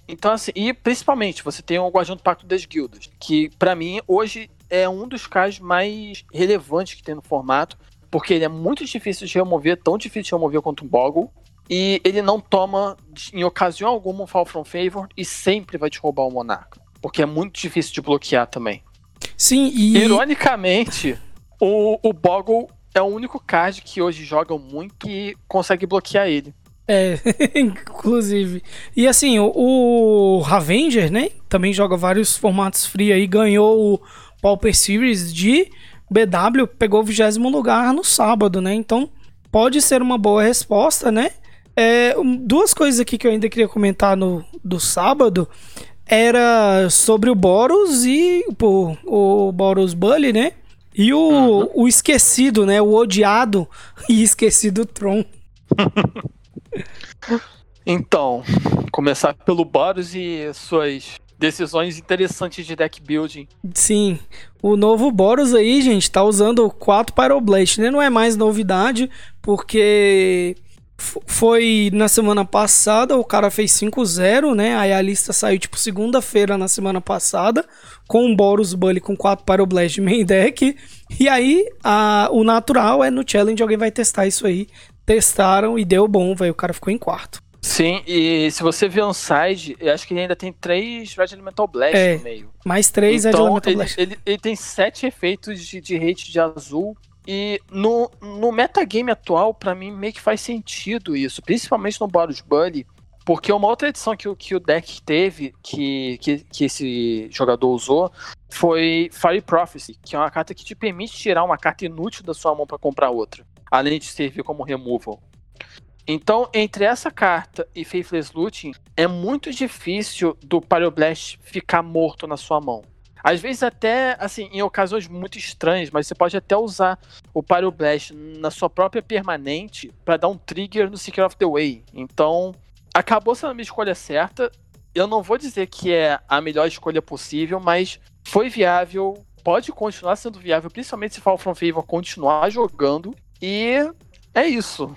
então, assim, e principalmente você tem o Guardião do Pacto das Guildas, que para mim hoje é um dos casos mais relevantes que tem no formato, porque ele é muito difícil de remover, tão difícil de remover quanto um Boggle, e ele não toma, em ocasião alguma, um Fall from Favor e sempre vai te roubar o Monarca, porque é muito difícil de bloquear também. Sim, e. Ironicamente, o, o Boggle é o único card que hoje jogam muito que consegue bloquear ele. É, inclusive. E assim, o, o Ravenger, né? Também joga vários formatos free aí, ganhou o Pauper Series de BW, pegou o vigésimo lugar no sábado, né? Então pode ser uma boa resposta, né? É, duas coisas aqui que eu ainda queria comentar no do sábado era sobre o Boros e pô, o Boros Bully, né? E o, uhum. o esquecido, né? O odiado e esquecido Tron. então, começar pelo Boros e suas decisões interessantes de deck building. Sim, o novo Boros aí, gente, tá usando 4 Pyroblast, né? Não é mais novidade, porque foi na semana passada, o cara fez 5-0, né? Aí a lista saiu tipo segunda-feira na semana passada, com Boros Bully com 4 Pyroblast de main deck. E aí a, o natural é no challenge alguém vai testar isso aí. Testaram e deu bom, velho. O cara ficou em quarto. Sim, e se você ver um side, eu acho que ele ainda tem três Red Elemental Blast é, no meio. Mais três então, Red Elemental ele, Blast. Ele, ele, tem sete efeitos de, de hate de azul. E no, no metagame atual, para mim, meio que faz sentido isso. Principalmente no Boros Bully. Porque uma outra edição que, que o deck teve, que, que, que esse jogador usou, foi Fire Prophecy, que é uma carta que te permite tirar uma carta inútil da sua mão para comprar outra. Além de servir como removal. Então, entre essa carta e Faithless Looting, é muito difícil do Pyroblast ficar morto na sua mão. Às vezes até, assim, em ocasiões muito estranhas, mas você pode até usar o Pyroblast na sua própria permanente para dar um trigger no Secret of the Way. Então, acabou sendo a minha escolha certa. Eu não vou dizer que é a melhor escolha possível, mas foi viável, pode continuar sendo viável, principalmente se Fall From Favor continuar jogando. E é isso.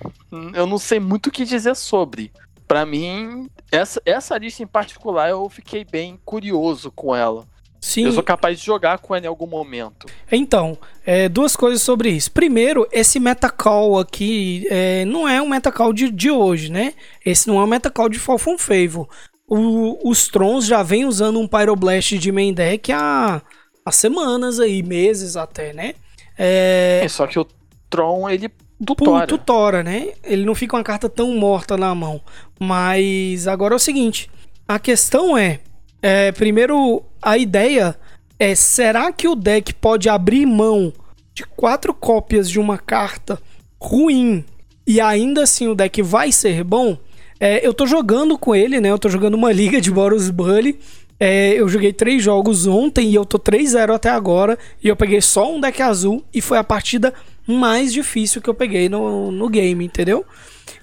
Eu não sei muito o que dizer sobre. Para mim, essa, essa lista em particular, eu fiquei bem curioso com ela. Sim. Eu sou capaz de jogar com ela em algum momento. Então, é, duas coisas sobre isso. Primeiro, esse metacall aqui é, não é um metacall de, de hoje, né? Esse não é um metacall de Fall From Favor. O, os Trons já vem usando um Pyroblast de main deck há, há semanas aí, meses até, né? É... é só que o Tron, ele tutora. tutora, né? Ele não fica uma carta tão morta na mão. Mas agora é o seguinte, a questão é, é primeiro a ideia é será que o deck pode abrir mão de quatro cópias de uma carta ruim e ainda assim o deck vai ser bom? É, eu tô jogando com ele, né? Eu tô jogando uma liga de Boros Bully. É, eu joguei três jogos ontem e eu tô 3-0 até agora. E eu peguei só um deck azul e foi a partida mais difícil que eu peguei no, no game, entendeu?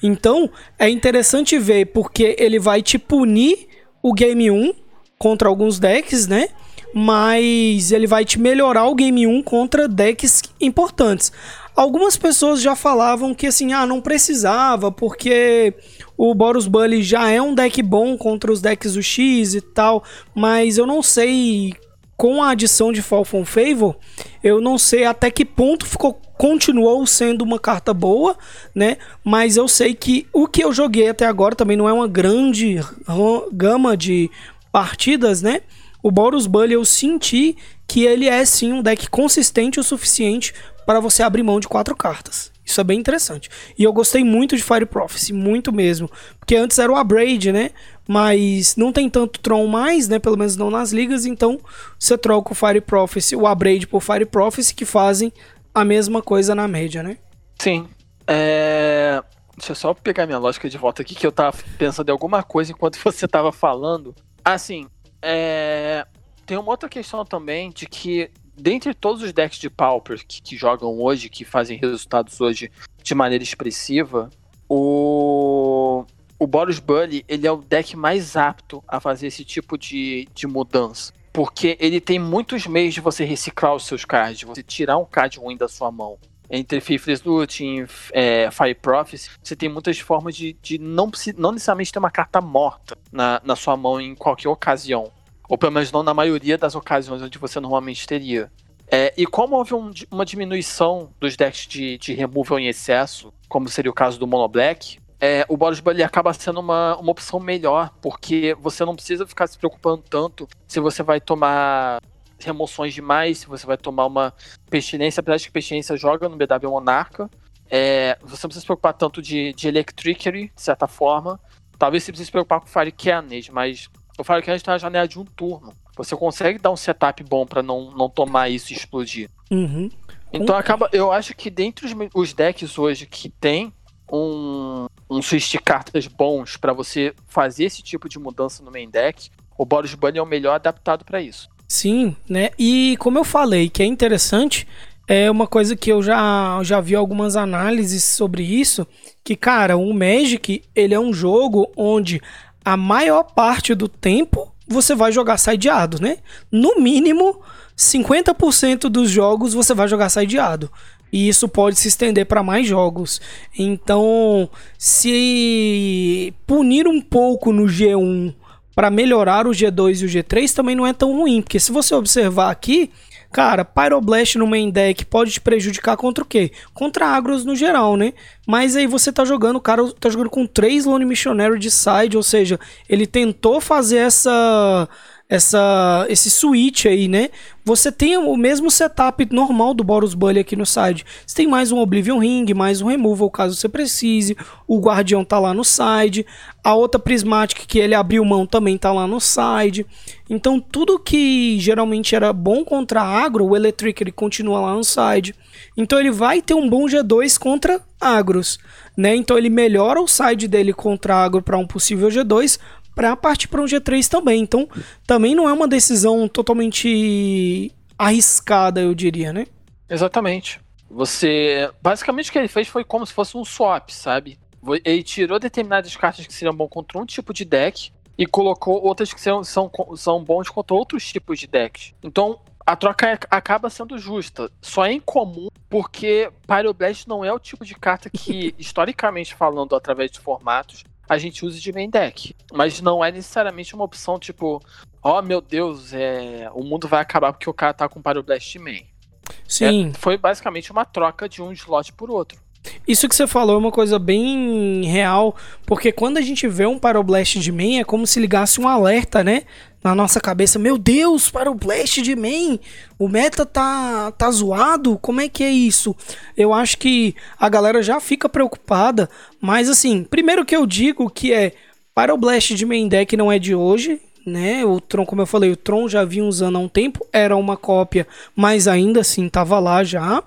Então é interessante ver porque ele vai te punir o game 1 contra alguns decks, né? Mas ele vai te melhorar o game 1 contra decks importantes. Algumas pessoas já falavam que assim, ah, não precisava, porque o Boros Bully já é um deck bom contra os decks do X e tal, mas eu não sei com a adição de Fall from Favor, eu não sei até que ponto ficou continuou sendo uma carta boa, né? Mas eu sei que o que eu joguei até agora também não é uma grande gama de partidas, né? O Boros Bully eu senti que ele é sim um deck consistente o suficiente para você abrir mão de quatro cartas. Isso é bem interessante. E eu gostei muito de Fire Prophecy, muito mesmo. Porque antes era o Abrade, né? Mas não tem tanto Tron mais, né? Pelo menos não nas ligas. Então você troca o Fire Prophecy, o Abrade por Fire Prophecy, que fazem a mesma coisa na média, né? Sim. É... Deixa eu só pegar minha lógica de volta aqui, que eu tava pensando em alguma coisa enquanto você tava falando. Assim, é... tem uma outra questão também de que dentre todos os decks de Pauper que, que, jogam hoje, que fazem resultados hoje de maneira expressiva, o, o Boros Bully ele é o deck mais apto a fazer esse tipo de, de mudança. Porque ele tem muitos meios de você reciclar os seus cards, você tirar um card ruim da sua mão. Entre Faithless Looting, é, Fire Prophecy, você tem muitas formas de, de não, não necessariamente ter uma carta morta na, na sua mão em qualquer ocasião. Ou pelo menos não na maioria das ocasiões onde você normalmente teria. É, e como houve um, uma diminuição dos decks de, de removal em excesso, como seria o caso do Mono Black, é, o Boros Bully acaba sendo uma, uma opção melhor, porque você não precisa ficar se preocupando tanto se você vai tomar remoções demais, se você vai tomar uma pestilência, apesar de que pestilência joga no BW Monarca. É, você não precisa se preocupar tanto de, de Electricity, de certa forma. Talvez você precise se preocupar com Fire Cannons, mas o Fire Cannon tem uma janela de um turno. Você consegue dar um setup bom para não, não tomar isso e explodir. Uhum. Então acaba. Eu acho que dentre os, os decks hoje que tem um, um switch de cartas bons para você fazer esse tipo de mudança no main deck, o Boros Bunny é o melhor adaptado para isso. Sim, né? E como eu falei, que é interessante, é uma coisa que eu já, já vi algumas análises sobre isso, que, cara, o Magic, ele é um jogo onde a maior parte do tempo você vai jogar sideado, né? No mínimo, 50% dos jogos você vai jogar sideado. E isso pode se estender para mais jogos. Então, se punir um pouco no G1 para melhorar o G2 e o G3 também não é tão ruim, porque se você observar aqui, cara, Pyroblast no main deck pode te prejudicar contra o quê? Contra agros no geral, né? Mas aí você tá jogando, o cara tá jogando com três Lone Missionary de side, ou seja, ele tentou fazer essa essa, esse switch aí, né? Você tem o mesmo setup normal do Boros Bully aqui no side. Você tem mais um Oblivion Ring, mais um Removal caso você precise. O Guardião tá lá no side. A outra Prismatic que ele abriu mão também tá lá no side. Então tudo que geralmente era bom contra agro, o Electric ele continua lá no side. Então ele vai ter um bom G2 contra agros, né? Então ele melhora o side dele contra agro para um possível G2, para partir para um G3 também. Então, também não é uma decisão totalmente arriscada, eu diria, né? Exatamente. Você. Basicamente o que ele fez foi como se fosse um swap, sabe? Ele tirou determinadas cartas que seriam bom contra um tipo de deck e colocou outras que são, são, são bons contra outros tipos de decks. Então, a troca acaba sendo justa. Só é incomum porque Pyroblast não é o tipo de carta que, historicamente falando, através de formatos, a gente usa de main deck. Mas não é necessariamente uma opção tipo, ó oh, meu Deus, é... o mundo vai acabar porque o cara tá com Pyroblast main. Sim. É, foi basicamente uma troca de um slot por outro. Isso que você falou é uma coisa bem real, porque quando a gente vê um Pyroblast de main é como se ligasse um alerta, né? Na nossa cabeça, meu Deus, Pyroblast de main, o meta tá, tá zoado, como é que é isso? Eu acho que a galera já fica preocupada, mas assim, primeiro que eu digo que é Pyroblast de main deck não é de hoje, né? O Tron, como eu falei, o Tron já vinha usando há um tempo, era uma cópia, mas ainda assim tava lá já.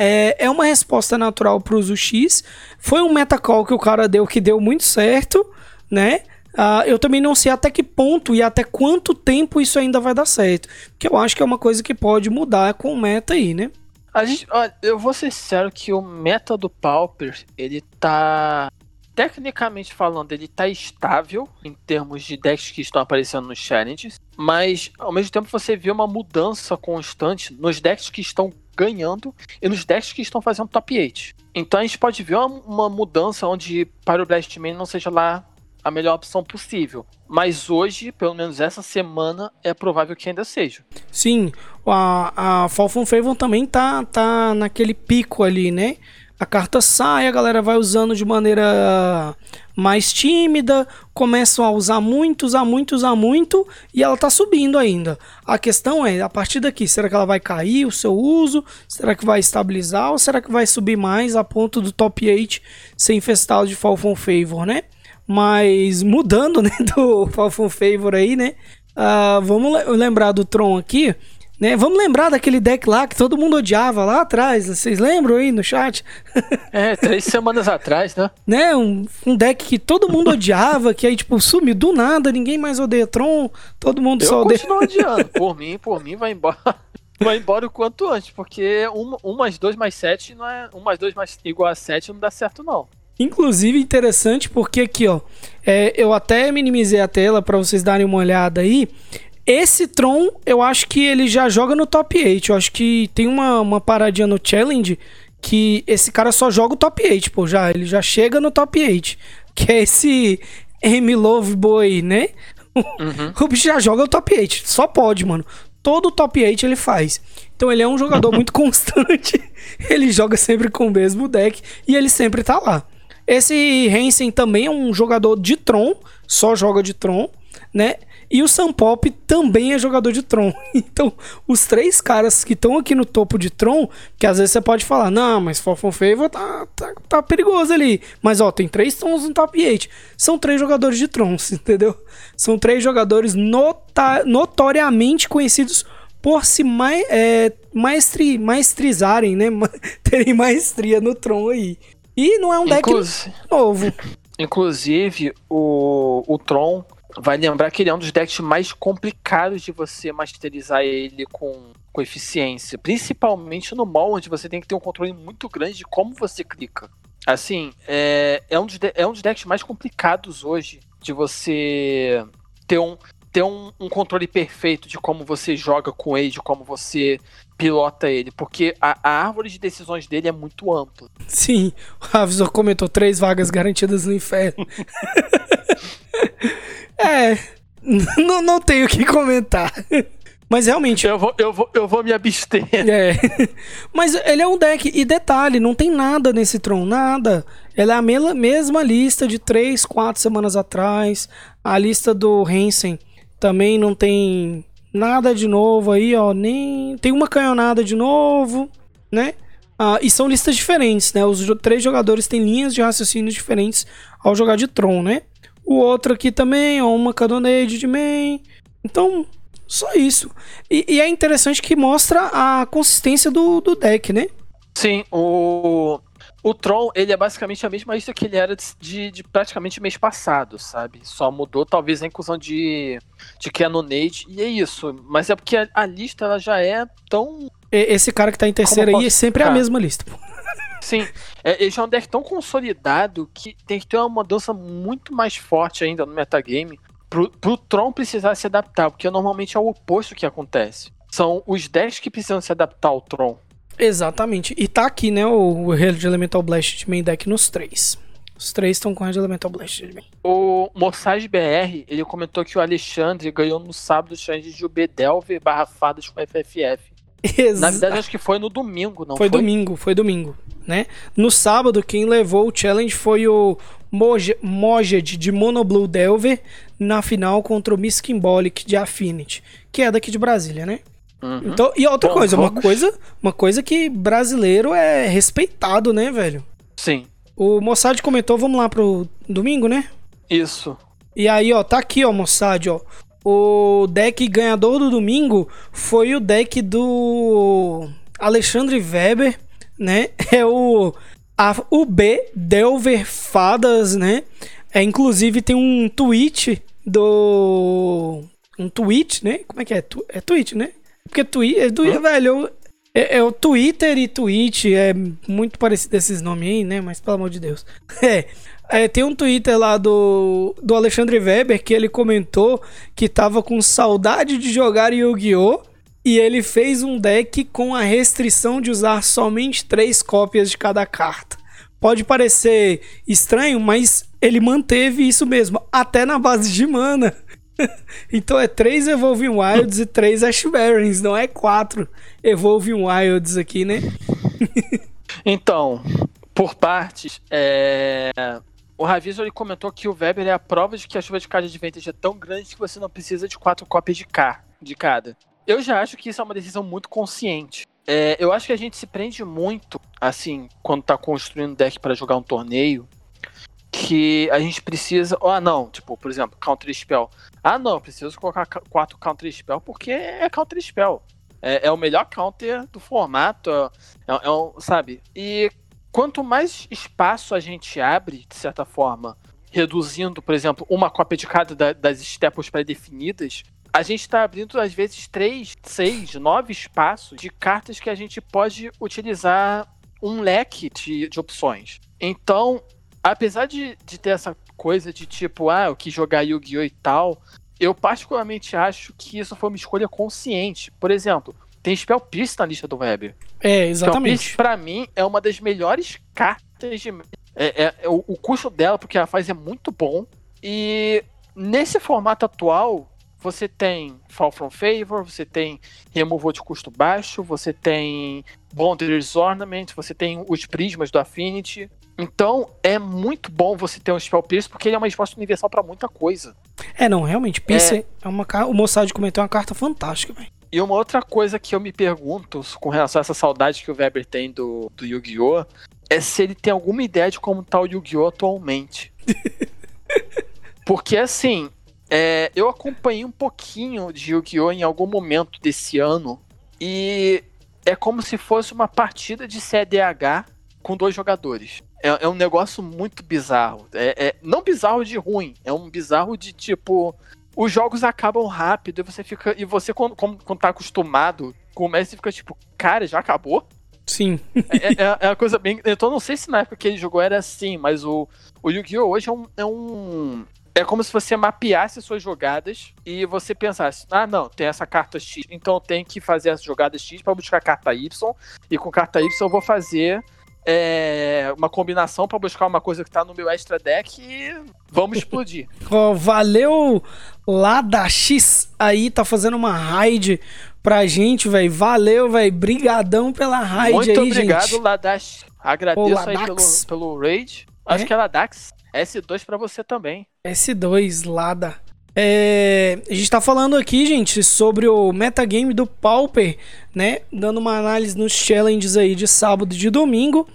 É, é uma resposta natural para o uso X. Foi um metacall que o cara deu que deu muito certo, né? Uh, eu também não sei até que ponto e até quanto tempo isso ainda vai dar certo. Porque eu acho que é uma coisa que pode mudar com o meta aí, né? A gente, eu vou ser sincero que o meta do Pauper, ele tá. Tecnicamente falando, ele tá estável em termos de decks que estão aparecendo nos challenges, mas ao mesmo tempo você vê uma mudança constante nos decks que estão ganhando e nos decks que estão fazendo top 8. Então a gente pode ver uma, uma mudança onde Pyroblast Man não seja lá a melhor opção possível. Mas hoje, pelo menos essa semana, é provável que ainda seja. Sim, a, a Fall from Favor também tá, tá naquele pico ali, né? a carta sai, a galera vai usando de maneira mais tímida, começam a usar muito, usar muito, usar muito, e ela tá subindo ainda. A questão é, a partir daqui, será que ela vai cair o seu uso? Será que vai estabilizar? Ou será que vai subir mais a ponto do top 8 ser infestado de Falcon Favor, né? Mas mudando, né, do Falcon Favor aí, né? Uh, vamos lembrar do Tron aqui. Né? Vamos lembrar daquele deck lá que todo mundo odiava lá atrás. Vocês lembram aí no chat? É, três semanas atrás, né? né? Um, um, deck que todo mundo odiava, que aí, tipo, sumiu do nada, ninguém mais odeia Tron, todo mundo Eu só odeia. Eu odiando. Por mim, por mim, vai embora. Vai embora o quanto antes, porque 1 um, um mais 2 mais 7 não é. 1 um mais 2 mais igual a 7 não dá certo, não. Inclusive, interessante porque aqui, ó. É, eu até minimizei a tela para vocês darem uma olhada aí. Esse Tron, eu acho que ele já joga no top 8. Eu acho que tem uma, uma paradinha no challenge que esse cara só joga o top 8, pô, já. Ele já chega no top 8. Que é esse M Love Boy, né? Uhum. O bicho já joga o top 8. Só pode, mano. Todo o top 8 ele faz. Então ele é um jogador muito constante. ele joga sempre com o mesmo deck e ele sempre tá lá. Esse Hansen também é um jogador de Tron, só joga de Tron, né? E o Sam Pop também é jogador de Tron. Então, os três caras que estão aqui no topo de Tron, que às vezes você pode falar, não, mas Fofon Favor tá, tá, tá, perigoso ali. Mas ó, tem três Trons no top 8. São três jogadores de Trons, entendeu? São três jogadores notoriamente conhecidos por se mai é, maestri maestrizarem, né? Terem maestria no Tron aí. E não é um deck novo. Inclusive, o, o Tron vai lembrar que ele é um dos decks mais complicados de você masterizar ele com, com eficiência. Principalmente no mall, onde você tem que ter um controle muito grande de como você clica. Assim, é, é, um, dos, é um dos decks mais complicados hoje de você ter um, ter um, um, controle perfeito de como você joga com ele, de como você pilota ele, porque a, a árvore de decisões dele é muito ampla. Sim, o Ravizor comentou três vagas garantidas no inferno. é, não, não tenho o que comentar. Mas realmente. Eu vou, eu vou, eu vou me abster. É. Mas ele é um deck. E detalhe, não tem nada nesse Tron, nada. Ela é a me mesma lista de 3, 4 semanas atrás. A lista do Hansen também não tem nada de novo aí, ó. Nem. Tem uma canhonada de novo, né? Ah, e são listas diferentes, né? Os três jogadores têm linhas de raciocínio diferentes ao jogar de Tron, né? O outro aqui também, ó, uma Cadonade de main. Então, só isso. E, e, é interessante que mostra a consistência do, do deck, né? Sim, o, o Tron, ele é basicamente a mesma lista que ele era de, de, praticamente mês passado, sabe? Só mudou talvez a inclusão de, de Canonade, e é isso. Mas é porque a, a lista ela já é tão... Esse cara que tá em terceiro aí é sempre a mesma lista, pô. Sim, é, ele já é um deck tão consolidado que tem que ter uma mudança muito mais forte ainda no metagame pro, pro Tron precisar se adaptar, porque normalmente é o oposto que acontece. São os decks que precisam se adaptar ao Tron. Exatamente. E tá aqui, né, o, o Red Elemental Blast de main deck nos três. Os três estão com Red Elemental Blast de main. O Mossage BR, ele comentou que o Alexandre ganhou no sábado o challenge de UB Delver barra fadas com FFF. Na verdade, acho que foi no domingo, não foi? Foi domingo, foi domingo, né? No sábado, quem levou o challenge foi o Mojed de Monoblue Delver na final contra o Miss Symbolic de Affinity, que é daqui de Brasília, né? Uhum. Então, e outra Bom, coisa, vamos... uma coisa, uma coisa que brasileiro é respeitado, né, velho? Sim. O Mossad comentou, vamos lá pro domingo, né? Isso. E aí, ó, tá aqui, ó, Mossad, ó. O deck ganhador do domingo foi o deck do Alexandre Weber, né? É o a UB Delver Fadas, né? É, inclusive tem um tweet do. Um tweet, né? Como é que é? É tweet, né? Porque tweet, é, tweet, velho, é, é, o Twitter e tweet, é muito parecido esses nomes aí, né? Mas pelo amor de Deus. É, é, tem um Twitter lá do, do Alexandre Weber que ele comentou que tava com saudade de jogar Yu-Gi-Oh! E ele fez um deck com a restrição de usar somente três cópias de cada carta. Pode parecer estranho, mas ele manteve isso mesmo, até na base de mana. então é três Evolving Wilds e três Ash Barons, não é quatro Evolving Wilds aqui, né? então, por partes, é... o Raviso ele comentou que o Weber é a prova de que a chuva de carta de Vantage é tão grande que você não precisa de quatro cópias de, K, de cada. Eu já acho que isso é uma decisão muito consciente. É, eu acho que a gente se prende muito, assim, quando tá construindo deck para jogar um torneio, que a gente precisa. Ah, não, tipo, por exemplo, Counter Spell. Ah, não, preciso colocar quatro Counter Spell porque é Counter Spell. É, é o melhor counter do formato, é, é um, sabe? E quanto mais espaço a gente abre, de certa forma, reduzindo, por exemplo, uma cópia de cada da, das staples pré-definidas, a gente está abrindo, às vezes, três, seis, nove espaços de cartas que a gente pode utilizar um leque de, de opções. Então, apesar de, de ter essa coisa de tipo, ah, eu quis jogar Yu-Gi-Oh! e tal, eu particularmente acho que isso foi uma escolha consciente. Por exemplo, tem Spell Pierce na lista do Web. É, exatamente. Spell Pierce, pra mim, é uma das melhores cartas de. É, é, é o, o custo dela, porque ela faz, é muito bom. E nesse formato atual, você tem Fall from Favor, você tem Removal de custo baixo, você tem Boundaries Ornament, você tem os prismas do Affinity. Então é muito bom você ter um Spell Pierce porque ele é uma resposta universal para muita coisa. É, não, realmente. Pierce é, é uma O Mossad comentou é uma carta fantástica, velho. E uma outra coisa que eu me pergunto com relação a essa saudade que o Weber tem do, do Yu-Gi-Oh! é se ele tem alguma ideia de como tá o Yu-Gi-Oh! atualmente. Porque assim, é, eu acompanhei um pouquinho de Yu-Gi-Oh! em algum momento desse ano e é como se fosse uma partida de CDH com dois jogadores. é, é um negócio muito bizarro. É, é- não bizarro de ruim, é um bizarro de tipo. Os jogos acabam rápido e você fica. E você, quando, quando, tá acostumado, começa e fica tipo, cara, já acabou? Sim. É, é, é uma coisa bem. Então, não sei se na época que ele jogou era assim, mas o, o Yu-Gi-Oh! hoje é um, é um. É como se você mapeasse suas jogadas e você pensasse: ah, não, tem essa carta X, então eu tenho que fazer essa jogada X pra buscar a carta Y, e com carta Y eu vou fazer é, uma combinação pra buscar uma coisa que tá no meu extra deck e vamos explodir. Ó, valeu lá da X aí, tá fazendo uma raid pra gente, velho. Valeu, velho. Brigadão pela raid Muito aí, obrigado, gente. Ladash. Agradeço Ô, aí pelo, Ladax. pelo raid. Acho É? que é Ladax. S2 pra você também. S2, Lada. É, a gente tá falando aqui, gente, sobre o metagame do Pauper, né? Dando uma análise nos challenges aí de sábado e de domingo.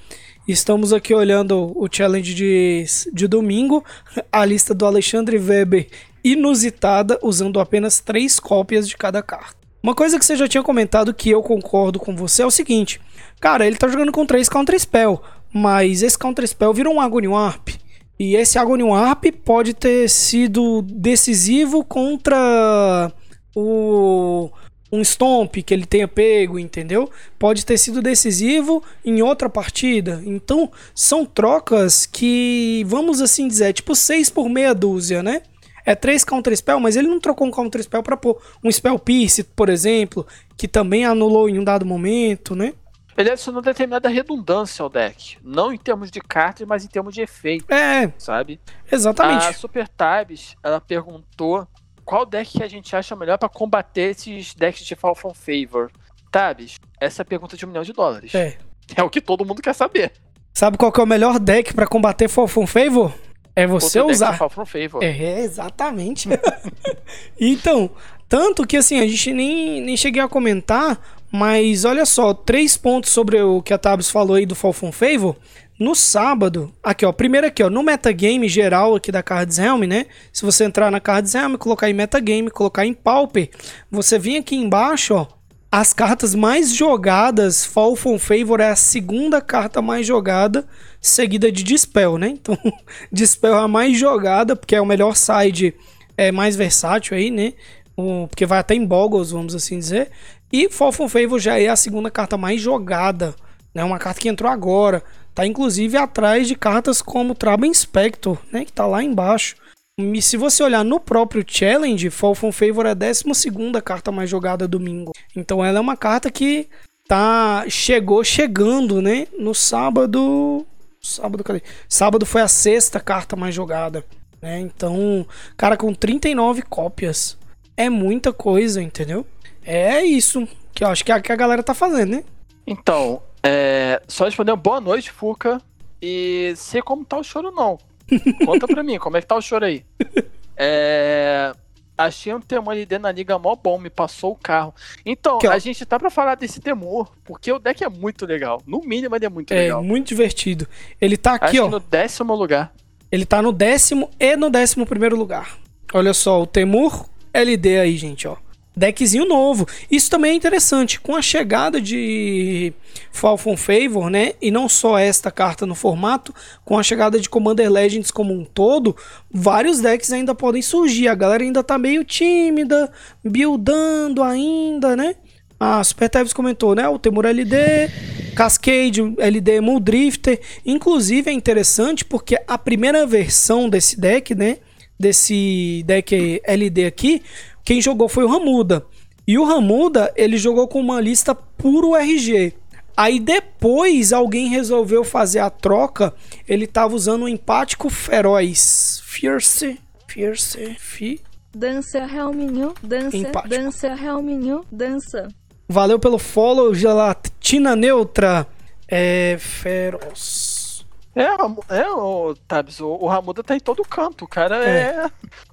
Estamos aqui olhando o challenge de, de domingo, a lista do Alexandre Weber inusitada, usando apenas três cópias de cada carta. Uma coisa que você já tinha comentado que eu concordo com você é o seguinte: cara, ele tá jogando com três Counter Spell, mas esse Counter Spell virou um Agony Warp. E esse Agony Warp pode ter sido decisivo contra o um Stomp que ele tenha pego, entendeu? Pode ter sido decisivo em outra partida. Então, são trocas que, vamos assim dizer, tipo 6 por meia dúzia, né? É 3 Counter Spell, mas ele não trocou um Counter Spell pra pôr um Spell Pierce, por exemplo, que também anulou em um dado momento, né? Ele adicionou determinada redundância ao deck. Não em termos de cartas, mas em termos de efeito, É, sabe? exatamente. A Super Tabs, ela perguntou qual deck que a gente acha melhor pra combater esses decks de Fall from Favor. Tabs, essa é a pergunta de um milhão de dólares. É. É o que todo mundo quer saber. Sabe qual que é o melhor deck pra combater Fall from Favor? É você Outro deck usar. de Fall from Favor. É, exatamente. então, tanto que assim, a gente nem, nem cheguei a comentar, mas olha só, três pontos sobre o que a Tabs falou aí do Fall from Favor. No sábado, aqui ó, primeiro aqui ó, no metagame geral aqui da Cards Helm, né? Se você entrar na Cards Helm, colocar em metagame, colocar em Pauper, você vem aqui embaixo, ó, as cartas mais jogadas, Fall from Favor é a segunda carta mais jogada, seguida de Dispel, né? Então, Dispel é a mais jogada, porque é o melhor side, é mais versátil aí, né? Porque vai até em Boggles, vamos assim dizer. E Fall from Favor já é a segunda carta mais jogada, né? Uma carta que entrou agora. Tá inclusive atrás de cartas como Traba Inspector, né? Que tá lá embaixo. E se você olhar no próprio challenge, Fall from Favor é a 12 carta mais jogada domingo. Então ela é uma carta que tá chegou chegando, né? No sábado, sábado, cadê? Sábado foi a sexta carta mais jogada, né? Então, cara com 39 cópias é muita coisa, entendeu? É isso que eu acho que é a, que a galera tá fazendo, né? Então, é, só respondendo boa noite, Fuca. E sei como tá o choro, não. Conta pra mim, como é que tá o choro aí? É, achei um temor LD na liga mó bom, me passou o carro. Então, ó. a gente tá pra falar desse temor, porque o deck é muito legal. No mínimo, ele é muito É legal. muito divertido. Ele tá Acho aqui, ó. que no décimo lugar. Ele tá no décimo e no décimo primeiro lugar. Olha só, o Temur LD aí, gente, ó. Deckzinho novo. Isso também é interessante. Com a chegada de Fall from Favor, né? E não só esta carta no formato, com a chegada de Commander Legends como um todo, vários decks ainda podem surgir. A galera ainda tá meio tímida, buildando ainda, né? A Super Tevs comentou, né? O Temur LD, Cascade, LD Muldrifter. Inclusive é interessante porque a primeira versão desse deck, né? Desse deck LD aqui, quem jogou foi o Ramuda. E o Ramuda, ele jogou com uma lista puro RG. Aí depois alguém resolveu fazer a troca. Ele tava usando um empático feroz. Fierce. Fierce. Fi. Dança Helminho, dança, Empático. dança Helminho, dança. Valeu pelo follow, gelatina neutra. É. Feroz. É, é o Tabs, o, o Ramuda tá em todo canto. O cara é.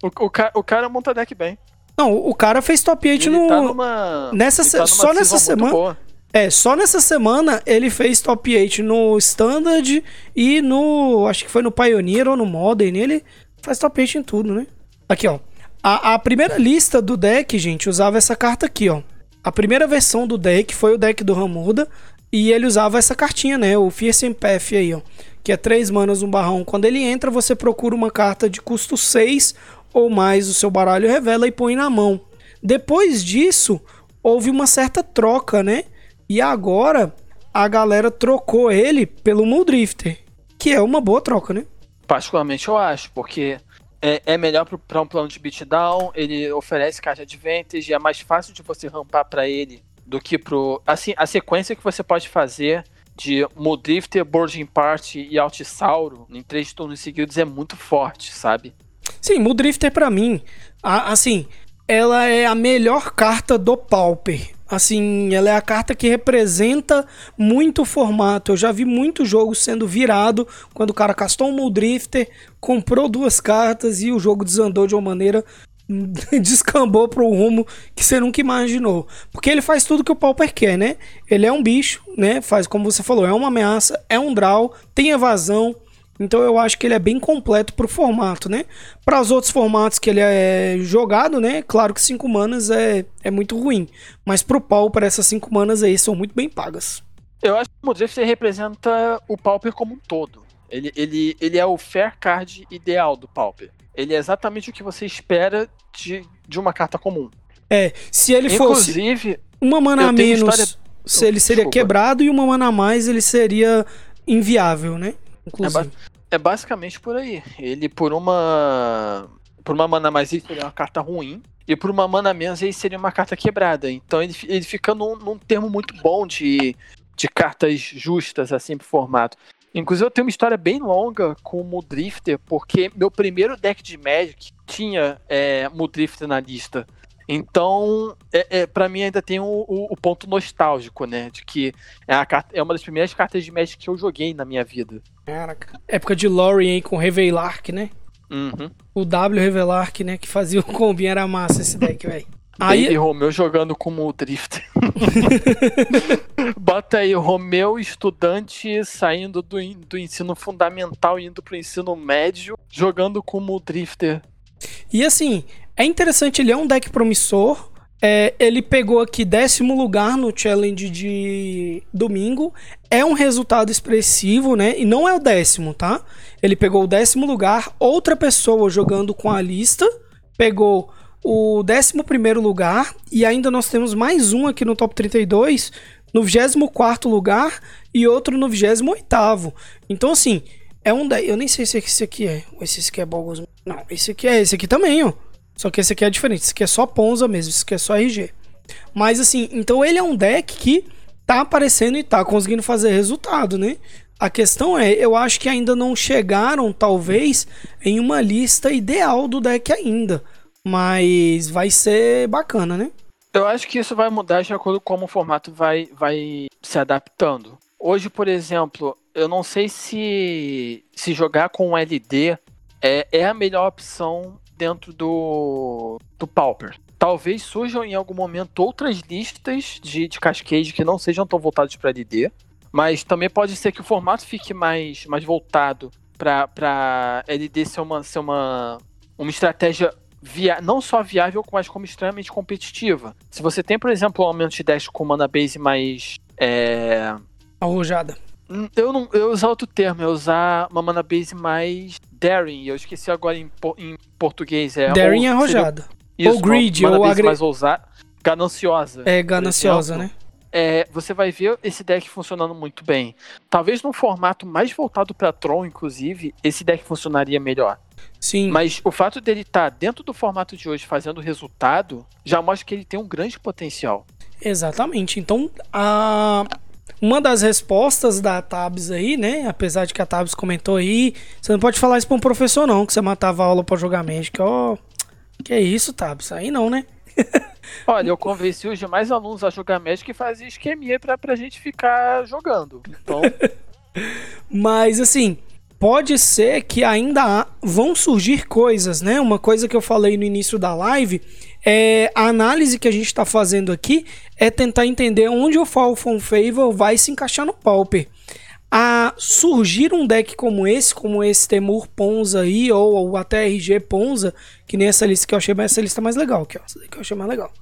O, o, ca- o cara monta deck bem. Não, o cara fez top 8 Ele no. tá numa. nessa ele se- tá numa só nessa semana-. É, só nessa semana ele fez top 8 no Standard e no. Acho que foi no Pioneer ou no Modern. Ele faz top 8 em tudo, né? Aqui, ó. A, a primeira lista do deck, gente, usava essa carta aqui, ó. A primeira versão do deck foi o deck do Ramuda. E ele usava essa cartinha, né? O Fierce Path aí, ó. Que é 3 manas, um barrão. Quando ele entra, você procura uma carta de custo 6 ou mais o seu baralho revela e põe na mão. Depois disso, houve uma certa troca, né? E agora a galera trocou ele pelo Muldrifter, que é uma boa troca, né? Particularmente eu acho, porque é, é melhor para um plano de beatdown, ele oferece caixa de advantage, é mais fácil de você rampar para ele do que pro. Assim, a sequência que você pode fazer de Muldrifter, Boarding Party e Altisauro em três turnos seguidos é muito forte, sabe? Sim, Muldrifter para mim, a, assim, ela é a melhor carta do Pauper. Assim, ela é a carta que representa muito o formato. Eu já vi muitos jogos sendo virado quando o cara castou um Muldrifter, comprou duas cartas e o jogo desandou de uma maneira descambou para o rumo que você nunca imaginou. Porque ele faz tudo que o Pauper quer, né? Ele é um bicho, né? Faz como você falou, é uma ameaça, é um draw, tem evasão, então eu acho que ele é bem completo pro formato, né? Para os outros formatos que ele é jogado, né? Claro que 5 manas é, é muito ruim. Mas pro Pauper, essas 5 manas aí são muito bem pagas. Eu acho que o Modrift representa o Pauper como um todo. Ele, ele, ele é o fair card ideal do Pauper. Ele é exatamente o que você espera de, de uma carta comum. É, se ele Inclusive, fosse uma mana a menos, história... se ele seria Desculpa. quebrado, e uma mana a mais, ele seria inviável, né? Inclusive. É, é basicamente por aí. Ele por uma. Por uma mana mais ele seria uma carta ruim. E por uma mana menos ele seria uma carta quebrada. Então ele, ele fica num, num termo muito bom de, de cartas justas assim pro formato. Inclusive eu tenho uma história bem longa com o Mudrifter, porque meu primeiro deck de Magic tinha é, Mudrifter na lista. Então, é, é, para mim ainda tem o, o, o, ponto nostálgico, né? De que é, a, é uma das primeiras cartas de Magic que eu joguei na minha vida. Caraca. Época de Lorien aí com Revelark, né? Uhum. O W Revelark, né? Que fazia o combi, era massa esse deck, velho. Aí... Baby Romeu jogando como o Drift. Bota aí, Romeu, estudante saindo do, do ensino fundamental indo pro ensino médio, jogando como o Drifter. E assim, é interessante, ele é um deck promissor. É, ele pegou aqui décimo lugar no challenge de domingo. É um resultado expressivo, né? E não é o décimo, tá? Ele pegou o décimo lugar. Outra pessoa jogando com a lista pegou o décimo primeiro lugar. E ainda nós temos mais um aqui no top 32 no 24 lugar e outro no 28. Então, assim, é um. Eu nem sei se esse aqui é. Esse aqui é Bogos. Não, esse aqui é. Esse aqui também, ó. Só que esse aqui é diferente. Esse aqui é só Ponza mesmo. Esse aqui é só RG. Mas assim, então ele é um deck que tá aparecendo e tá conseguindo fazer resultado, né? A questão é, eu acho que ainda não chegaram, talvez, em uma lista ideal do deck ainda. Mas vai ser bacana, né? Eu acho que isso vai mudar de acordo com como o formato vai, vai se adaptando. Hoje, por exemplo, eu não sei se, se jogar com LD é, é a melhor opção dentro do, do Pauper. Talvez surjam em algum momento outras listas de, de Cascade que não sejam tão voltadas para LD, mas também pode ser que o formato fique mais, mais voltado para LD ser uma, ser uma, uma estratégia via não só viável, mas como extremamente competitiva. Se você tem, por exemplo, um aumento de 10 com mana base mais. É... Arrojada. Hum, eu não eu usar outro termo, eu usar uma mana base mais daring. Eu esqueci agora em, em português. É, daring é arrojada. Isso, ou greed, ou agre... mais ousada. Gananciosa. É, gananciosa, né? É, você vai ver esse deck funcionando muito bem. Talvez num formato mais voltado para Tron, inclusive, esse deck funcionaria melhor. Sim. Mas o fato dele estar tá dentro do formato de hoje fazendo resultado já mostra que ele tem um grande potencial. Exatamente. Então, a uma das respostas da Tabs aí, né? Apesar de que a Tabs comentou aí, você não pode falar isso pra um professor, não, que você matava a aula pra jogar Magic. Ó, oh, que isso, Tabs? Aí não, né? Olha, eu convenci os demais alunos a jogar Magic e fazia esqueminha pra, pra gente ficar jogando. Então. Mas assim, pode ser que ainda vão surgir coisas, né? Uma coisa que eu falei no início da live é a análise que a gente está fazendo aqui é tentar entender onde o Fall from Favor vai se encaixar no Pauper. A surgir um deck como esse, como esse Temur Ponza aí, ou, ou até RG Ponza, que nem essa lista que eu achei essa lista mais legal, aqui, ó, essa que eu achei mais legal.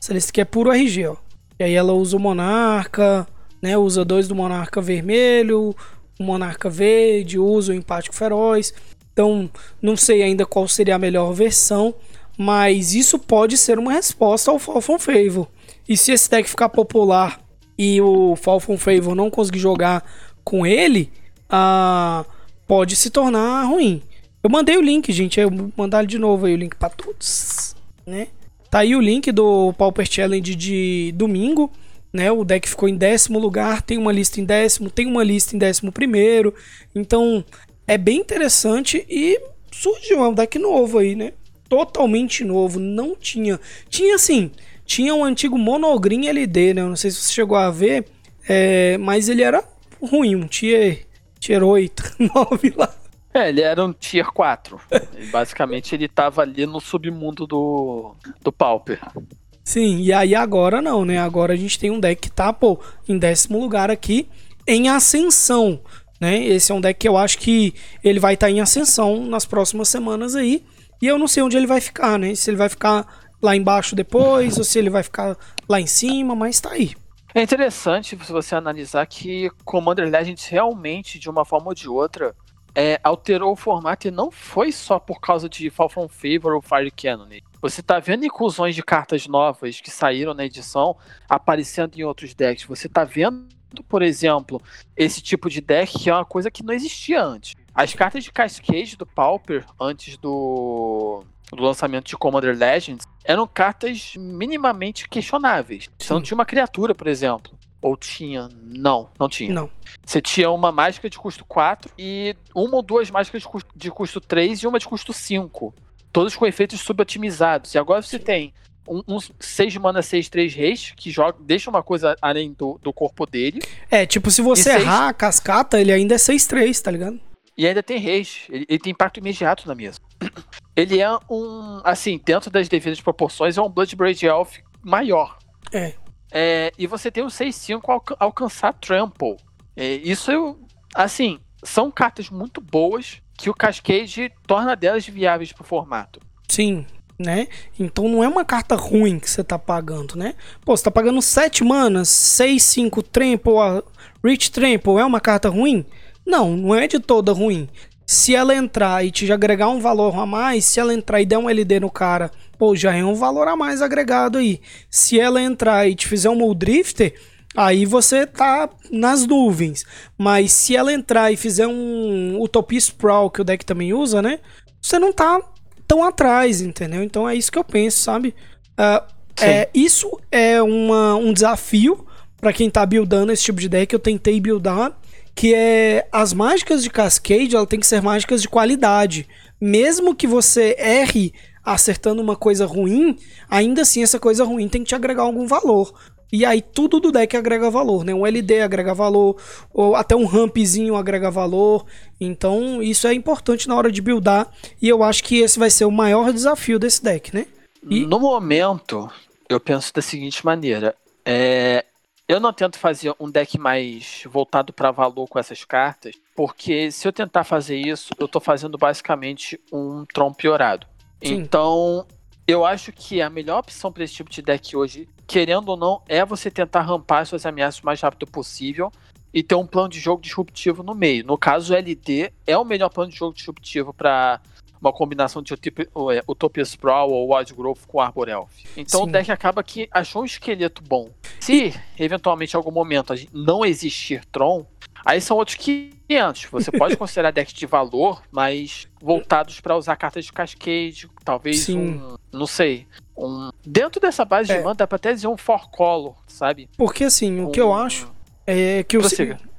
Essa lista que é puro RG, ó. E aí ela usa o Monarca, né? Usa dois do Monarca Vermelho, o Monarca Verde, usa o Empático Feroz. Então, não sei ainda qual seria a melhor versão, mas isso pode ser uma resposta ao Falcon Favor. E se esse deck ficar popular e o Falcon Favor não conseguir jogar com ele, ah, pode se tornar ruim. Eu mandei o link, gente. Eu vou mandar de novo aí o link para todos, né? Tá aí o link do Pauper Challenge de domingo, né? O deck ficou em décimo lugar, tem uma lista em décimo, tem uma lista em décimo primeiro. Então, é bem interessante e surgiu um deck novo aí, né? Totalmente novo, não tinha. Tinha assim, tinha um antigo Monogreen LD, né? Eu não sei se você chegou a ver, é, mas ele era ruim, um tier, tier 8, 9 lá. É, ele era um tier 4. Basicamente ele tava ali no submundo do, do Pauper. Sim, e aí agora não, né? Agora a gente tem um deck que tá, pô, em décimo lugar aqui, em ascensão, né? Esse é um deck que eu acho que ele vai estar tá em ascensão nas próximas semanas aí. E eu não sei onde ele vai ficar, né? Se ele vai ficar lá embaixo depois, ou se ele vai ficar lá em cima, mas tá aí. É interessante se você analisar que Commander Legends realmente, de uma forma ou de outra, é, alterou o formato e não foi só por causa de Fall From Favor ou Fire Cannon. Você tá vendo inclusões de cartas novas que saíram na edição aparecendo em outros decks. Você tá vendo, por exemplo, esse tipo de deck que é uma coisa que não existia antes. As cartas de Cascade do Pauper, antes do do lançamento de Commander Legends eram cartas minimamente questionáveis. Você não tinha uma criatura, por exemplo. Ou tinha? Não, não tinha. Não. Você tinha uma mágica de custo 4 e uma ou duas mágicas de custo, de custo 3 e uma de custo 5. Todos com efeitos subotimizados. E agora você tem um, um 6 mana 6, 3 reis, que joga, deixa uma coisa além do, do corpo dele. É, tipo, se você errar seis... a cascata, ele ainda é 6-3, tá ligado? E ainda tem reis. Ele, ele, tem impacto imediato na mesa. Ele é um. Assim, dentro das devidas proporções, é um Bloodbraid Elf maior. É. é e você tem o 6-5 al alcançar Trample. É, isso, eu, assim, são cartas muito boas que o Cascade torna delas viáveis pro formato. Sim, né? Então não é uma carta ruim que você tá pagando, né? Pô, você tá pagando 7 manas, 6, 5 Trample, Rich Trample, é uma carta ruim? Não, não é de toda ruim. Se ela entrar e te agregar um valor a mais, se ela entrar e der um LD no cara, pô, já é um valor a mais agregado aí. Se ela entrar e te fizer um Muldrifter, aí você tá nas nuvens. Mas se ela entrar e fizer um Utopia Sprawl, que o deck também usa, né? Você não tá tão atrás, entendeu? Então é isso que eu penso, sabe? Uh, é, isso é uma, um desafio para quem tá buildando esse tipo de deck. Eu tentei buildar que é as mágicas de Cascade, ela tem que ser mágicas de qualidade. Mesmo que você erre acertando uma coisa ruim, ainda assim essa coisa ruim tem que te agregar algum valor. E aí tudo do deck agrega valor, né? Um LD agrega valor, ou até um rampzinho agrega valor. Então isso é importante na hora de buildar. E eu acho que esse vai ser o maior desafio desse deck, né? E... No momento, eu penso da seguinte maneira. É, eu não tento fazer um deck mais voltado para valor com essas cartas, porque se eu tentar fazer isso, eu estou fazendo basicamente um Tron piorado. Sim. Então, eu acho que a melhor opção para esse tipo de deck hoje, querendo ou não, é você tentar rampar suas ameaças o mais rápido possível e ter um plano de jogo disruptivo no meio. No caso, o LD é o melhor plano de jogo disruptivo para uma combinação de é, Utopia Sprawl ou Wild Growth com Arbor Elf. Então Sim. o deck acaba que achou um esqueleto bom. Se eventualmente em algum momento não existir Tron, aí são outros 500. Você pode considerar decks de valor, mas voltados para usar cartas de Cascade, talvez Sim. um, não sei, um dentro dessa base é. de mana dá para até dizer um for color, sabe? Porque assim, um... o que eu acho é que o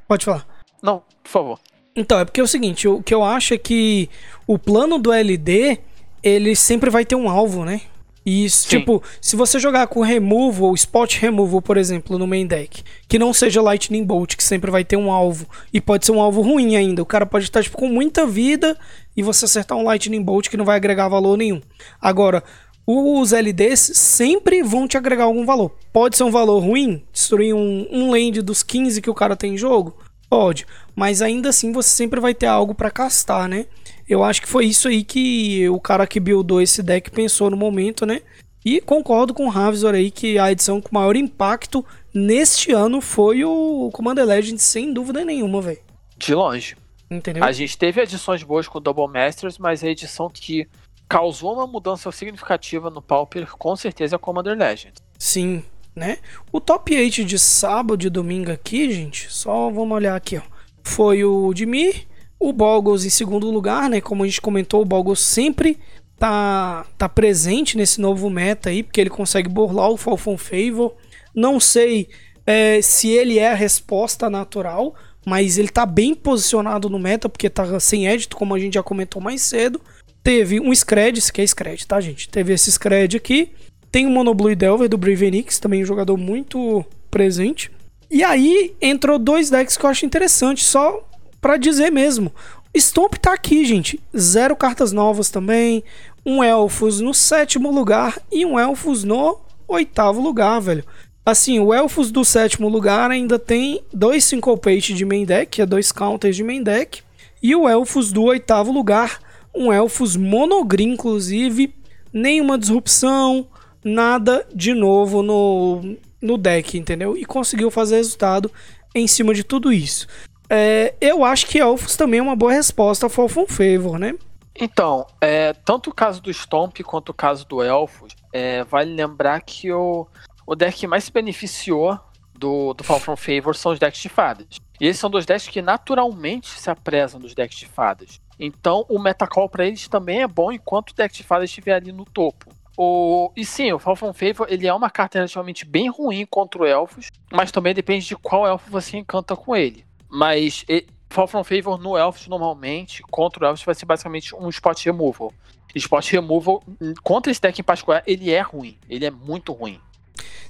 Pode falar. Não, por favor. Então, é porque é o seguinte, o que eu acho é que o plano do LD, ele sempre vai ter um alvo, né? E, Sim. tipo, se você jogar com removal, spot removal, por exemplo, no main deck, que não seja Lightning Bolt, que sempre vai ter um alvo, e pode ser um alvo ruim ainda. O cara pode estar, tipo, com muita vida e você acertar um Lightning Bolt que não vai agregar valor nenhum. Agora, os LDs sempre vão te agregar algum valor. Pode ser um valor ruim, destruir um, um land dos 15 que o cara tem em jogo? Pode, mas ainda assim você sempre vai ter algo para castar, né? Eu acho que foi isso aí que o cara que buildou esse deck pensou no momento, né? E concordo com o Ravizor aí que a edição com maior impacto neste ano foi o Commander Legends, sem dúvida nenhuma, velho. De longe. Entendeu? A gente teve edições boas com o Double Masters, mas a edição que causou uma mudança significativa no Pauper, com certeza é a Commander Legends. Sim, né? O top 8 de sábado e domingo aqui, gente, só vamos olhar aqui, ó. Foi o Dimir, o Boggles em segundo lugar, né? Como a gente comentou, o Boggles sempre tá, tá presente nesse novo meta aí, porque ele consegue burlar o Falcon Favor. Não sei é, se ele é a resposta natural, mas ele tá bem posicionado no meta, porque tá sem edit, como a gente já comentou mais cedo. Teve um Scred, esse aqui é Scred, tá, gente? Teve esse Scred aqui. Tem o Monoblue Delver do Bravenix, também um jogador muito presente. E aí entrou dois decks que eu acho interessante, só para dizer mesmo. Stomp tá aqui, gente. Zero cartas novas também. Um Elfos no sétimo lugar e um Elfos no oitavo lugar, velho. Assim, o Elfos do sétimo lugar ainda tem dois Syncopate de main deck, é dois counters de main deck. E o Elfos do oitavo lugar um Elfos monogreen, inclusive, nenhuma disrupção, nada de novo no, no deck, entendeu? E conseguiu fazer resultado em cima de tudo isso. É, eu acho que Elfos também é uma boa resposta ao Falcon Favor, né? Então, é, tanto o caso do Stomp quanto o caso do Elfos, é, vale lembrar que o, o deck que mais se beneficiou do, do Fall From Favor são os decks de fadas. E esses são dois decks que naturalmente se apresam dos decks de fadas. Então o metacall para eles também é bom enquanto o deck de fadas estiver ali no topo. O... E sim, o Fall From Favor ele é uma carta relativamente bem ruim contra o Elfos, mas também depende de qual elfo você encanta com ele. Mas e... Fall From Favor no Elfos normalmente, contra o Elfos vai ser basicamente um Spot Removal. Spot Removal, contra esse deck em particular, ele é ruim. Ele é muito ruim.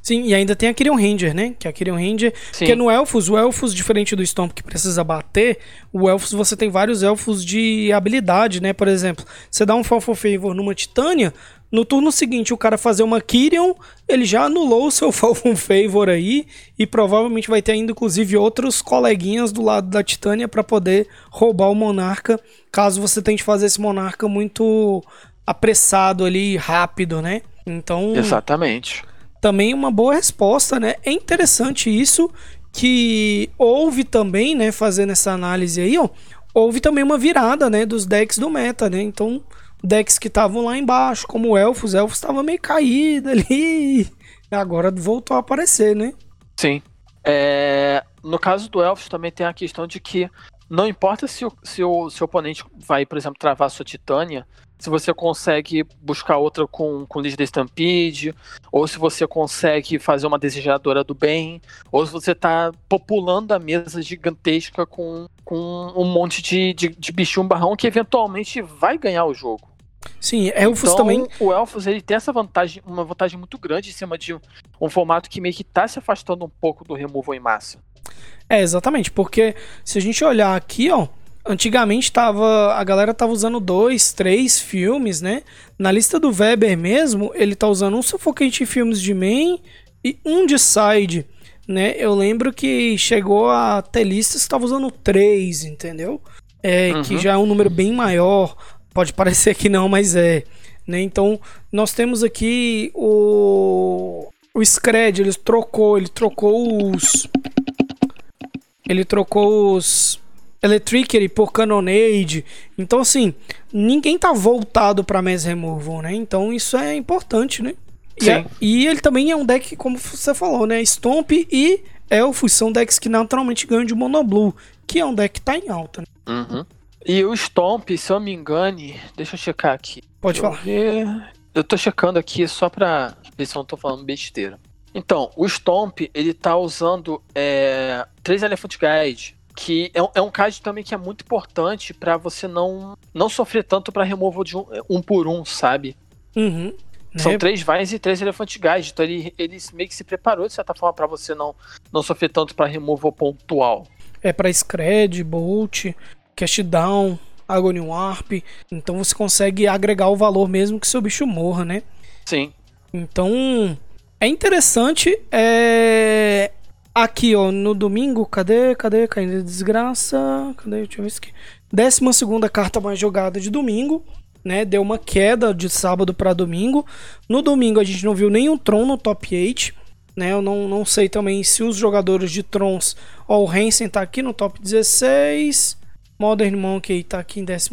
Sim, e ainda tem a Kyrian Ranger, né? Que é a Kyrian Ranger. Sim. Porque no Elfos, o Elfos, diferente do Stomp que precisa bater, o Elfos você tem vários Elfos de habilidade, né? Por exemplo, você dá um Falfo Favor numa Titânia, no turno seguinte o cara fazer uma Kyrian, ele já anulou o seu Falcon Favor aí e provavelmente vai ter ainda inclusive outros coleguinhas do lado da Titânia para poder roubar o Monarca, caso você tente fazer esse Monarca muito apressado ali, rápido, né? Então, Exatamente também uma boa resposta, né? É interessante isso que houve também, né, fazendo essa análise aí, ó, houve também uma virada, né, dos decks do meta, né? Então, decks que estavam lá embaixo, como Elfos, Elfos estava meio caído ali, agora voltou a aparecer, né? Sim. É... No caso do Elfos também tem a questão de que não importa se o, se o seu oponente vai, por exemplo, travar sua Titânia, se você consegue buscar outra com, com Lead da Stampede, ou se você consegue fazer uma desejadora do bem, ou se você está populando a mesa gigantesca com, com um monte de, de, de bichinho barrão que eventualmente vai ganhar o jogo. Sim, Elfos então, também. O Elfos ele tem essa vantagem, uma vantagem muito grande em cima de um formato que meio que está se afastando um pouco do removal em massa. É, exatamente, porque se a gente olhar aqui, ó, Antigamente tava, a galera tava usando dois, três filmes, né? Na lista do Weber mesmo, ele tá usando um Suffocante filmes de main e um de side, né? Eu lembro que chegou a ter listas que tava usando três, entendeu? É, uhum. que já é um número bem maior. Pode parecer que não, mas é. Né? Então, nós temos aqui o o Scred, ele trocou, ele trocou os ele trocou os Electricity por Cannonade. Então, assim, ninguém tá voltado pra Mass Removal, né? Então, isso é importante, né? E, é, e ele também é um deck, como você falou, né? Stomp e Elfos são decks que naturalmente ganham de Monoblue, que é um deck que tá em alta. Né? Uhum. E o Stomp, se eu me engane, deixa eu checar aqui. Pode falar. Eu, eu tô checando aqui só pra ver se eu não tô falando besteira. Então, o Stomp, ele tá usando é, três Elephant Guide, que é, é um card também que é muito importante para você não não sofrer tanto para removal de um, um, por um, sabe? Uhum. São é. três Vines e três Elephant Guide, então ele, ele meio que se preparou de certa forma para você não, não sofrer tanto para removal pontual. É para Scred, Bolt, Cast Down, Agony Warp, então você consegue agregar o valor mesmo que seu bicho morra, né? Sim. Então, é interessante, é... Aqui, ó, no domingo, cadê? Cadê? Caindo desgraça. Cadê? Deixa eu ver isso aqui. Décima segunda carta mais jogada de domingo, né? Deu uma queda de sábado para domingo. No domingo a gente não viu nenhum Tron no top 8, Né? Eu não, não sei também se os jogadores de Trons. Ó, o Hansen tá aqui no top 16. Modern Monkey tá aqui em 13.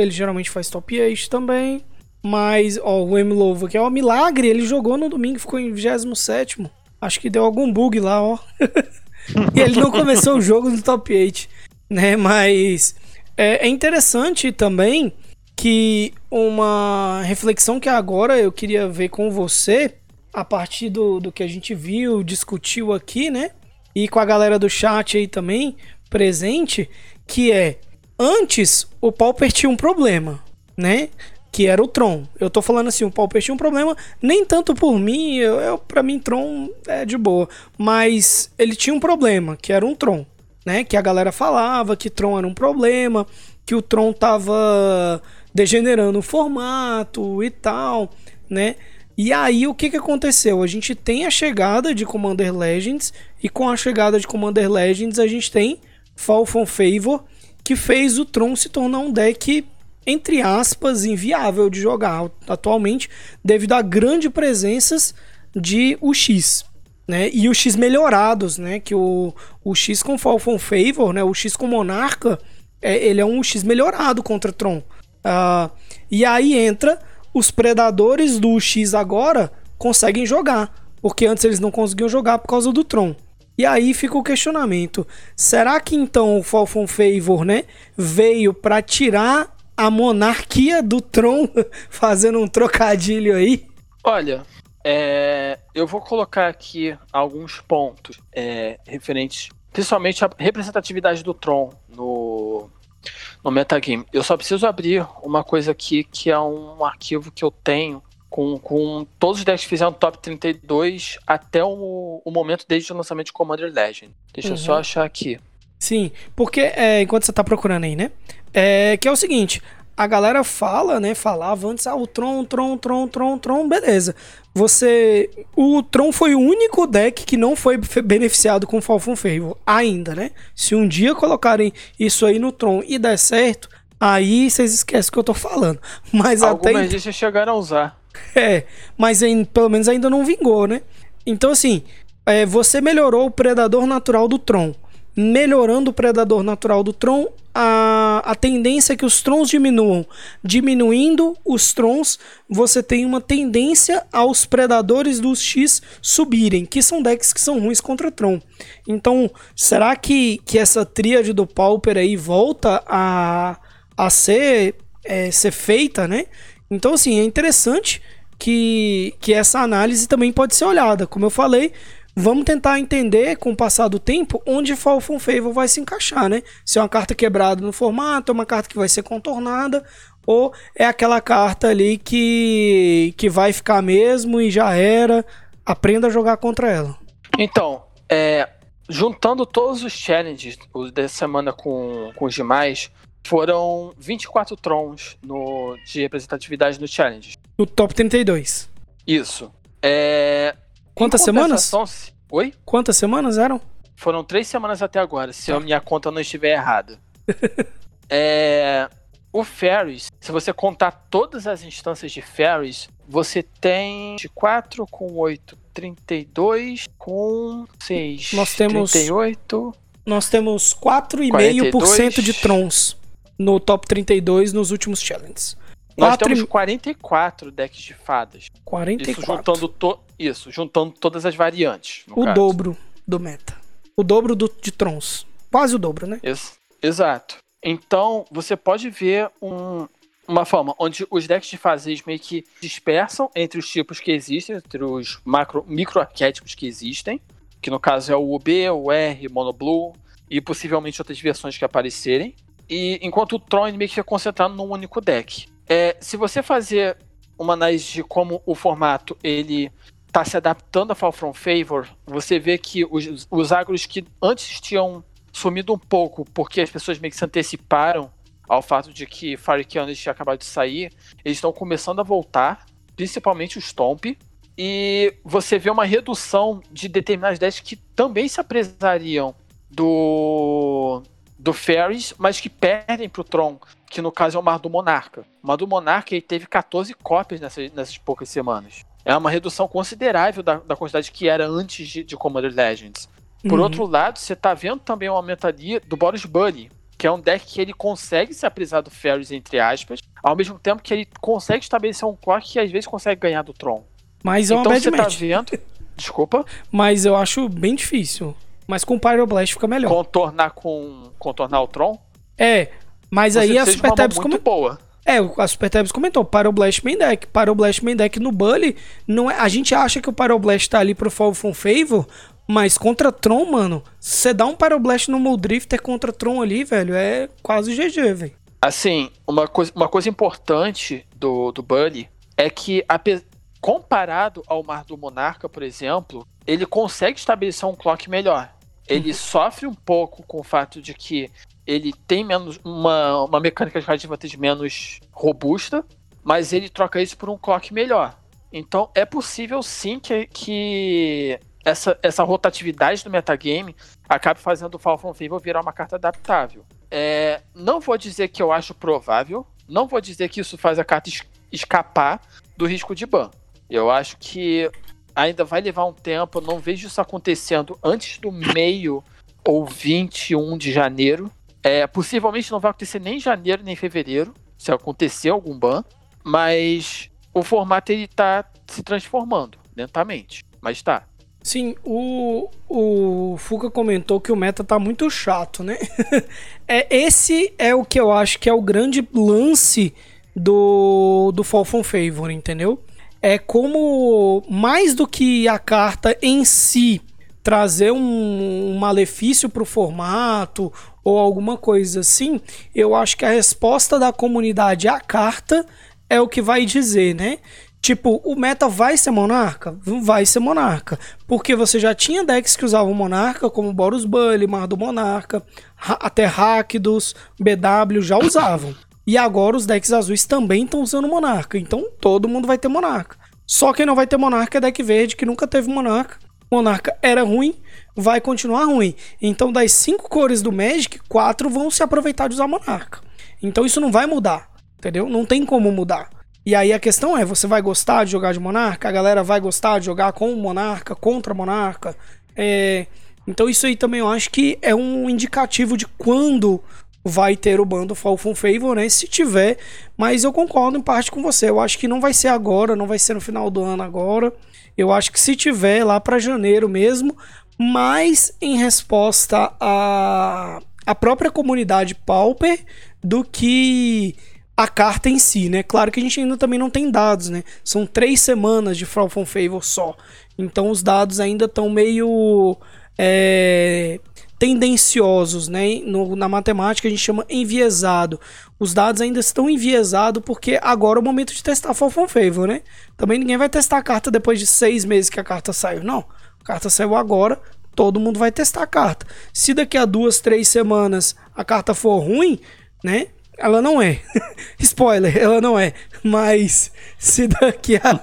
Ele geralmente faz top 8 também. Mas, ó, o Emilova, que é o milagre, ele jogou no domingo, ficou em 27. Acho que deu algum bug lá, ó. e ele não começou o jogo no top 8, né? Mas é, é interessante também que uma reflexão que agora eu queria ver com você, a partir do, do que a gente viu, discutiu aqui, né? E com a galera do chat aí também presente, que é antes o Pauper tinha um problema, né? que era o Tron. Eu tô falando assim, o Pauper tinha um problema, nem tanto por mim, eu, eu para mim Tron é de boa, mas ele tinha um problema, que era um Tron, né? Que a galera falava que Tron era um problema, que o Tron tava degenerando o formato e tal, né? E aí o que que aconteceu? A gente tem a chegada de Commander Legends e com a chegada de Commander Legends a gente tem Fall from Favor que fez o Tron se tornar um deck entre aspas, inviável de jogar atualmente, devido a grandes presenças de UX. Né? E o X melhorados, né? Que o, o X com Falcon Favor, né? O X com Monarca, é, ele é um X melhorado contra Tron. Uh, e aí entra os predadores do X agora conseguem jogar, porque antes eles não conseguiam jogar por causa do Tron. E aí fica o questionamento: será que então o Falcon Favor, né, veio para tirar a monarquia do Tron fazendo um trocadilho aí? Olha, é, eu vou colocar aqui alguns pontos é, referentes, principalmente à representatividade do Tron no, no metagame. Eu só preciso abrir uma coisa aqui que é um arquivo que eu tenho com, com todos os decks que fizeram top 32 até o, o momento desde o lançamento de Commander Legend. Deixa uhum. eu só uhum. achar aqui. Sim, porque é, enquanto você tá procurando aí, né? É, que é o seguinte, a galera fala, né? Falava antes, ah, o Tron, Tron, Tron, Tron, Tron, beleza. Você. O Tron foi o único deck que não foi beneficiado com Falcon Favor. Ainda, né? Se um dia colocarem isso aí no Tron e der certo, aí vocês esquecem o que eu tô falando. Mas Algumas até. já chegaram a usar. É, mas em, pelo menos ainda não vingou, né? Então, assim, é, você melhorou o predador natural do Tron melhorando o predador natural do Tron, a, a tendência é que os Trons diminuam. Diminuindo os Trons, você tem uma tendência aos predadores dos X subirem, que são decks que são ruins contra Tron. Então, será que, que essa tríade do Pauper aí volta a, a ser, é, ser feita, né? Então, assim, é interessante que, que essa análise também pode ser olhada. Como eu falei, Vamos tentar entender, com o passar do tempo, onde Falcon Favor vai se encaixar, né? Se é uma carta quebrada no formato, é uma carta que vai ser contornada, ou é aquela carta ali que, que vai ficar mesmo e já era. Aprenda a jogar contra ela. Então, é, juntando todos os challenges dessa semana com, com os demais, foram 24 trons no, de representatividade no challenge. No top 32. Isso. É, Quantas semanas? Oi? Quantas semanas eram? Foram três semanas até agora, se a minha conta não estiver errada. é, o Ferris, se você contar todas as instâncias de Ferris, você tem de 4 com 8, 32 com 6. Nós temos 38. Nós temos 4,5% de trons no top 32 nos últimos challenges. Nós temos 44 decks de fadas. 44. Isso juntando, to... Isso, juntando todas as variantes. O caso. dobro do meta. O dobro do, de Trons. Quase o dobro, né? Ex exato. Então, você pode ver um, uma forma onde os decks de fases meio que dispersam entre os tipos que existem, entre os macro, micro-arquétipos que existem, que no caso é o UB, o R, Mono Blue, e possivelmente outras versões que aparecerem. E enquanto o Tron meio que fica concentrado num único deck. É, se você fazer uma análise de como o formato ele está se adaptando a Fall From Favor, você vê que os, os agros que antes tinham sumido um pouco porque as pessoas meio que se anteciparam ao fato de que Cannon tinha acabado de sair, eles estão começando a voltar, principalmente o Stomp, e você vê uma redução de determinadas decks que também se apresariam do do Ferris, mas que perdem pro Tron, que no caso é o Mar do Monarca. O Mar do Monarca ele teve 14 cópias nessas, nessas poucas semanas. É uma redução considerável da, da quantidade que era antes de, de Commander Legends. Por Uhum. outro lado, você tá vendo também um aumento ali do Boros Bunny, que é um deck que ele consegue se aprisar do Ferris, entre aspas, ao mesmo tempo que ele consegue estabelecer um clock que às vezes consegue ganhar do Tron. Mas é uma então bad você tá match. vendo. Desculpa. Mas eu acho bem difícil. Mas com Pyroblast fica melhor. Contornar com. Contornar o Tron. É, mas você aí a Super Tabs comentou. boa. É, a Super Tabs comentou, Pyroblast main deck. Pyroblast main deck no Bully, não é, a gente acha que o Pyroblast tá ali pro Fall from Favor, mas contra Tron, mano, você dá um Pyroblast no Muldrifter contra Tron ali, velho, é quase GG, velho. Assim, uma coisa, uma coisa importante do, do Bully é que, ape- comparado ao Mar do Monarca, por exemplo, ele consegue estabelecer um clock melhor. Ele sofre um pouco com o fato de que ele tem menos uma, uma mecânica de advantage menos robusta, mas ele troca isso por um clock melhor. Então é possível sim que, que essa, essa rotatividade do metagame acabe fazendo o from Favor virar uma carta adaptável. É, não vou dizer que eu acho provável, não vou dizer que isso faz a carta es- escapar do risco de ban. Eu acho que ainda vai levar um tempo, não vejo isso acontecendo antes do meio ou 21 de janeiro. É, possivelmente não vai acontecer nem em janeiro nem em fevereiro, se acontecer algum ban, mas o formato ele tá se transformando lentamente, mas tá. Sim, o, o Fuca comentou que o meta tá muito chato, né? é, esse é o que eu acho que é o grande lance do, do Fall from Favor, entendeu? É como, mais do que a carta em si trazer um, um malefício pro formato ou alguma coisa assim, eu acho que a resposta da comunidade à carta é o que vai dizer, né? Tipo, o meta vai ser monarca? Vai ser monarca. Porque você já tinha decks que usavam monarca, como Boros Bully, Mar do Monarca, até Rakdos, BW já usavam. E agora os decks azuis também estão usando monarca. Então todo mundo vai ter monarca. Só quem não vai ter monarca é deck verde, que nunca teve monarca. Monarca era ruim, vai continuar ruim. Então, das cinco cores do Magic, quatro vão se aproveitar de usar monarca. Então isso não vai mudar, entendeu? Não tem como mudar. E aí a questão é, você vai gostar de jogar de monarca? A galera vai gostar de jogar com monarca, contra monarca? É, Então isso aí também eu acho que é um indicativo de quando vai ter o bando Fall from Favor, né? Se tiver, mas eu concordo em parte com você. Eu acho que não vai ser agora, não vai ser no final do ano agora. Eu acho que se tiver lá para janeiro mesmo, mais em resposta à, à própria comunidade Pauper do que a carta em si, né? Claro que a gente ainda também não tem dados, né? São três semanas de Fall from Favor só. Então os dados ainda estão meio é, tendenciosos, né? No- na matemática a gente chama enviesado. Os dados ainda estão enviesados porque agora é o momento de testar Fall from Favor, né? Também ninguém vai testar a carta depois de seis meses que a carta saiu. Não. A carta saiu agora, todo mundo vai testar a carta. Se daqui a duas, três semanas a carta for ruim, né? Ela não é. Spoiler, ela não é. Mas se daqui a,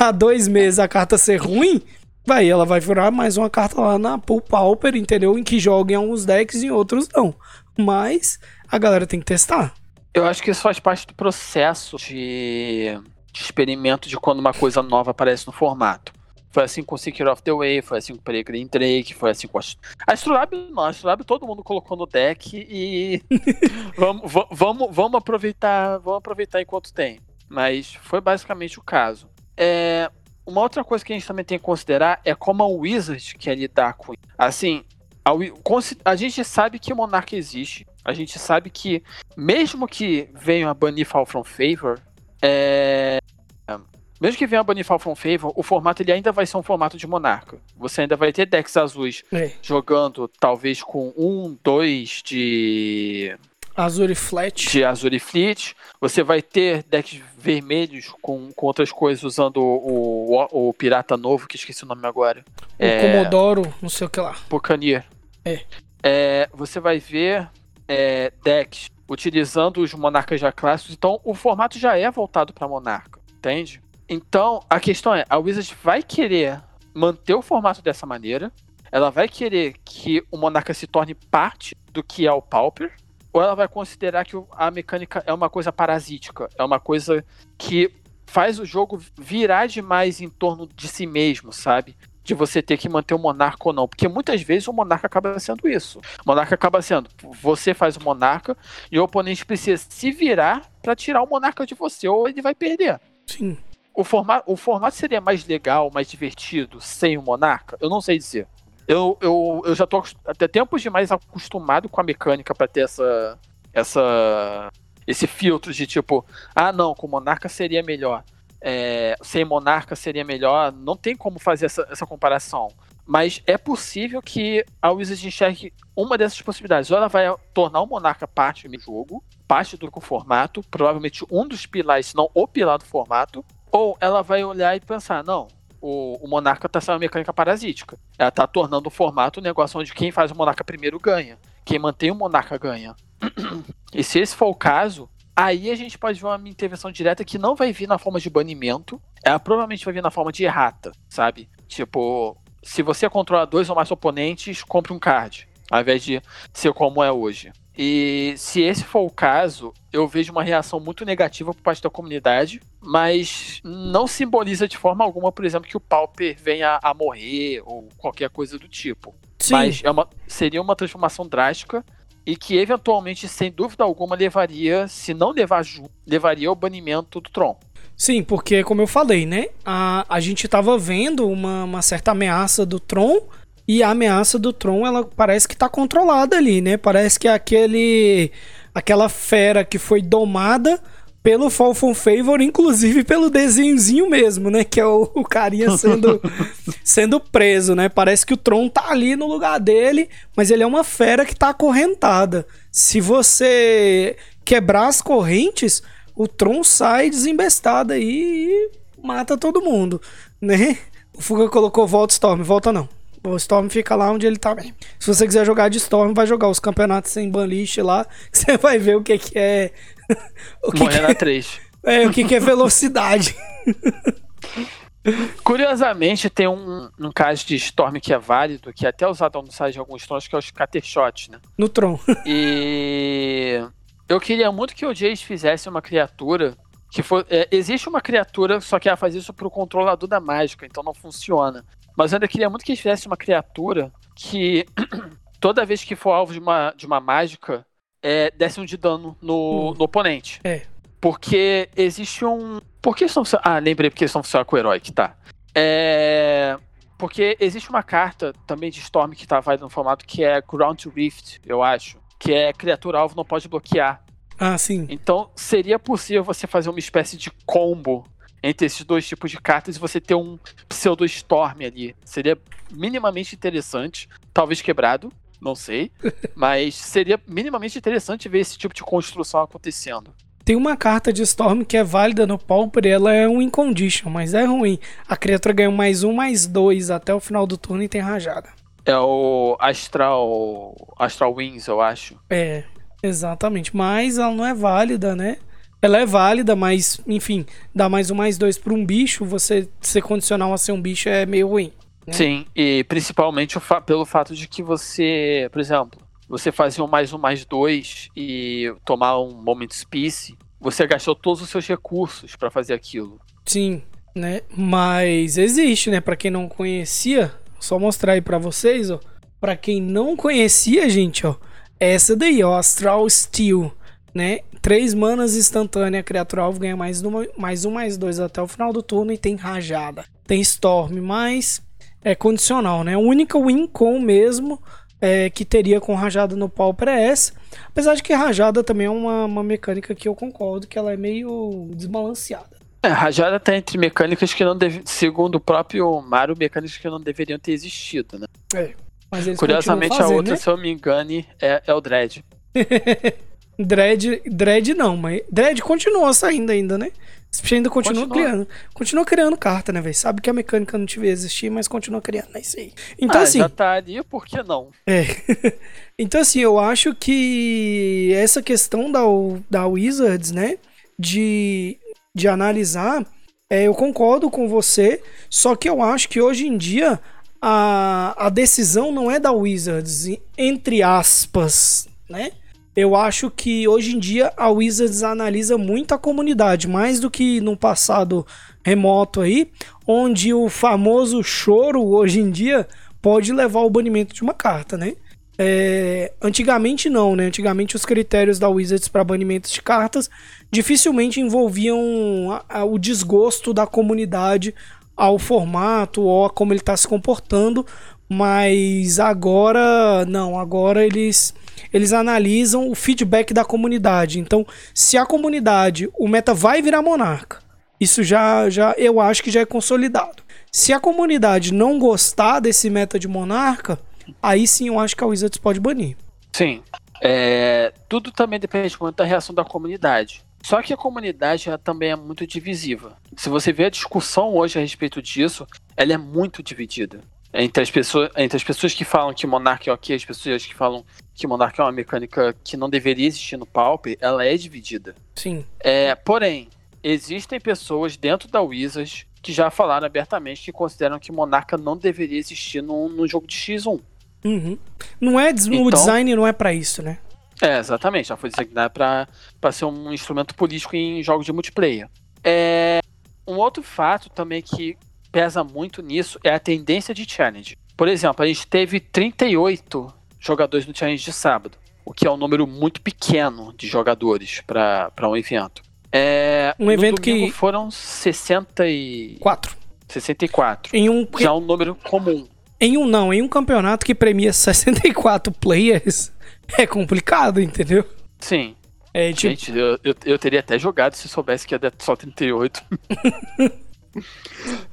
a dois meses a carta ser ruim, vai, ela vai virar mais uma carta lá na Pool Pauper, entendeu? Em que joga em alguns decks e em outros não. Mas a galera tem que testar. Eu acho que isso faz parte do processo de, de experimento de quando uma coisa nova aparece no formato. Foi assim com Secret of the Way, foi assim com Peregrine Drake, foi assim com Ast- Astrolab. Não, Astrolab todo mundo colocou no deck e vamos, va- vamos, vamos aproveitar, vamos aproveitar enquanto tem. Mas foi basicamente o caso. É, uma outra coisa que a gente também tem que considerar é como a Wizard quer lidar com isso. Assim, a, a gente sabe que o Monarca existe. A gente sabe que, mesmo que venham a banir Fall from Favor, é, mesmo que venha a banir Fall from Favor, o formato ele ainda vai ser um formato de Monarca. Você ainda vai ter decks azuis É. jogando, talvez com um, dois de Azure Flat. de Azure Fleet. Você vai ter decks vermelhos com, com outras coisas usando o, o, o pirata novo, que esqueci o nome agora. O Comodoro, não sei o que lá. Buccaneer. É. É, você vai ver é, decks utilizando os monarcas já clássicos. Então, o formato já é voltado para monarca, entende? Então, a questão é, a Wizard vai querer manter o formato dessa maneira. Ela vai querer que o monarca se torne parte do que é o Pauper. Ou ela vai considerar que a mecânica é uma coisa parasítica, é uma coisa que faz o jogo virar demais em torno de si mesmo, sabe? De você ter que manter o monarca ou não. Porque muitas vezes o monarca acaba sendo isso. O monarca acaba sendo. Você faz o monarca e o oponente precisa se virar para tirar o monarca de você, ou ele vai perder. Sim. O formato, o formato seria mais legal, mais divertido sem o monarca? Eu não sei dizer. Eu, eu, eu já tô até tempos demais acostumado com a mecânica para ter essa, essa esse filtro de tipo, ah não, com monarca seria melhor, é, sem monarca seria melhor, não tem como fazer essa, essa comparação. Mas é possível que a Wizard enxergue uma dessas possibilidades. Ou ela vai tornar o monarca parte do jogo, parte do formato, provavelmente um dos pilares, se não o pilar do formato, ou ela vai olhar e pensar, não, o, o monarca está sendo uma mecânica parasítica. Ela está tornando o formato um negócio onde quem faz o monarca primeiro ganha. Quem mantém o monarca ganha. E se esse for o caso, aí a gente pode ver uma intervenção direta que não vai vir na forma de banimento, ela provavelmente vai vir na forma de errata, sabe? Tipo, se você controla dois ou mais oponentes, compre um card, ao invés de ser como é hoje. E se esse for o caso, eu vejo uma reação muito negativa por parte da comunidade, mas não simboliza de forma alguma, por exemplo, que o Pauper venha a morrer ou qualquer coisa do tipo. Sim. Mas é uma, seria uma transformação drástica e que eventualmente, sem dúvida alguma, levaria, se não levar junto, levaria ao banimento do Tron. Sim, porque como eu falei, né? A, a gente tava vendo uma, uma certa ameaça do Tron e a ameaça do Tron, ela parece que tá controlada ali, né? Parece que é aquele aquela fera que foi domada pelo Fall from Favor, inclusive pelo desenhozinho mesmo, né? Que é o, o carinha sendo, sendo preso, né? Parece que o Tron tá ali no lugar dele, mas ele é uma fera que tá acorrentada. Se você quebrar as correntes, o Tron sai desembestado aí e mata todo mundo, né? O Fuga colocou volta Storm, volta não. O Storm fica lá onde ele tá bem. Se você quiser jogar de Storm, vai jogar os campeonatos sem banlist lá, que você vai ver o que, que é o que Morrer que na 3. É, o que, que é velocidade. Curiosamente, tem um, um caso de Storm que é válido, que é até usado no site de alguns trons, que é o Scattershot, né? No Tron. E eu queria muito que o Jace fizesse uma criatura que for, é, existe uma criatura, só que ela faz isso pro controlador da mágica, então não funciona. Mas eu ainda queria muito que fizesse uma criatura que toda vez que for alvo de uma, de uma mágica, é, desse um de dano no, hum. no oponente. É. Porque existe um. Por que eles estão Ah, lembrei porque eles estão funcionando com o herói, que tá. É. Porque existe uma carta também de Storm que tá válida no formato que é Ground Rift, eu acho. Que é criatura alvo não pode bloquear. Ah, sim. Então seria possível você fazer uma espécie de combo entre esses dois tipos de cartas e você ter um pseudo Storm ali. Seria minimamente interessante, talvez quebrado, não sei. mas seria minimamente interessante ver esse tipo de construção acontecendo. Tem uma carta de Storm que é válida no Pauper, ela é um incondition, mas é ruim. A criatura ganha mais um, mais dois até o final do turno e tem rajada. É o Astral. Astral Wings, eu acho. É, exatamente. Mas ela não é válida, né? Ela é válida, mas, enfim, dá mais um, mais dois pra um bicho, você ser condicional a ser um bicho é meio ruim. Né? Sim, e principalmente fa pelo fato de que você, por exemplo, você fazer um mais um mais dois e tomar um Moment Peace, você gastou todos os seus recursos para fazer aquilo. Sim, né? Mas existe, né? Para quem não conhecia, só mostrar aí para vocês, ó. Para quem não conhecia, gente, ó, essa daí, ó, Astral Steel, né? Três manas instantânea, a criatura alvo ganha mais, uma, mais um, mais dois até o final do turno e tem rajada. Tem Storm, mais é condicional, né? A única win com mesmo é, que teria com rajada no Pauper é essa. Apesar de que rajada também é uma, uma mecânica que eu concordo que ela é meio desbalanceada. É, rajada tá entre mecânicas que não deve, segundo o próprio Mario, mecânicas que não deveriam ter existido, né? É. Mas Curiosamente fazendo, a outra, né? se eu me engane, é, é o Dread. Dread, Dread não, mas Dread continua saindo ainda, né? Esse ainda continua, continua, criando. Continua criando carta, né, velho? Sabe que a mecânica não devia existir, mas continua criando, é isso aí. Então, ah, assim. Já tá ali, por que não? É. então, assim, eu acho que essa questão da, da Wizards, né? De, de analisar, é, eu concordo com você, só que eu acho que hoje em dia a, a decisão não é da Wizards, entre aspas, né? Eu acho que hoje em dia a Wizards analisa muito a comunidade, mais do que no passado remoto aí, onde o famoso choro hoje em dia pode levar ao banimento de uma carta, né? É, antigamente não, né? Antigamente os critérios da Wizards para banimento de cartas dificilmente envolviam a, a, o desgosto da comunidade ao formato ou a como ele está se comportando, mas agora não, agora eles eles analisam o feedback da comunidade. Então, se a comunidade, o meta vai virar monarca, isso já já eu acho que já é consolidado. Se a comunidade não gostar desse meta de monarca, aí sim eu acho que a Wizards pode banir. Sim. É, tudo também depende muito da reação da comunidade. Só que a comunidade também é muito divisiva. Se você vê a discussão hoje a respeito disso, ela é muito dividida. Entre as pessoas, entre as pessoas que falam que Monarch é ok, as pessoas que falam que Monarch é uma mecânica que não deveria existir no Pauper, ela é dividida. Sim. É, porém, existem pessoas dentro da Wizards que já falaram abertamente que consideram que Monarca não deveria existir num, num jogo de X1. Uhum. Não é, então, o design não é para isso, né? É, exatamente. Já foi designado para ser um instrumento político em jogos de multiplayer. É, um outro fato também que pesa muito nisso é a tendência de challenge. Por exemplo, a gente teve 38 jogadores no challenge de sábado, o que é um número muito pequeno de jogadores para um evento. É, um evento que foram 64. 64. Em um já é um número comum. Em um não, em um campeonato que premia 64 players, é complicado, entendeu? Sim. É, tipo... Gente, eu, eu, eu, teria até jogado se soubesse que ia dar só 38.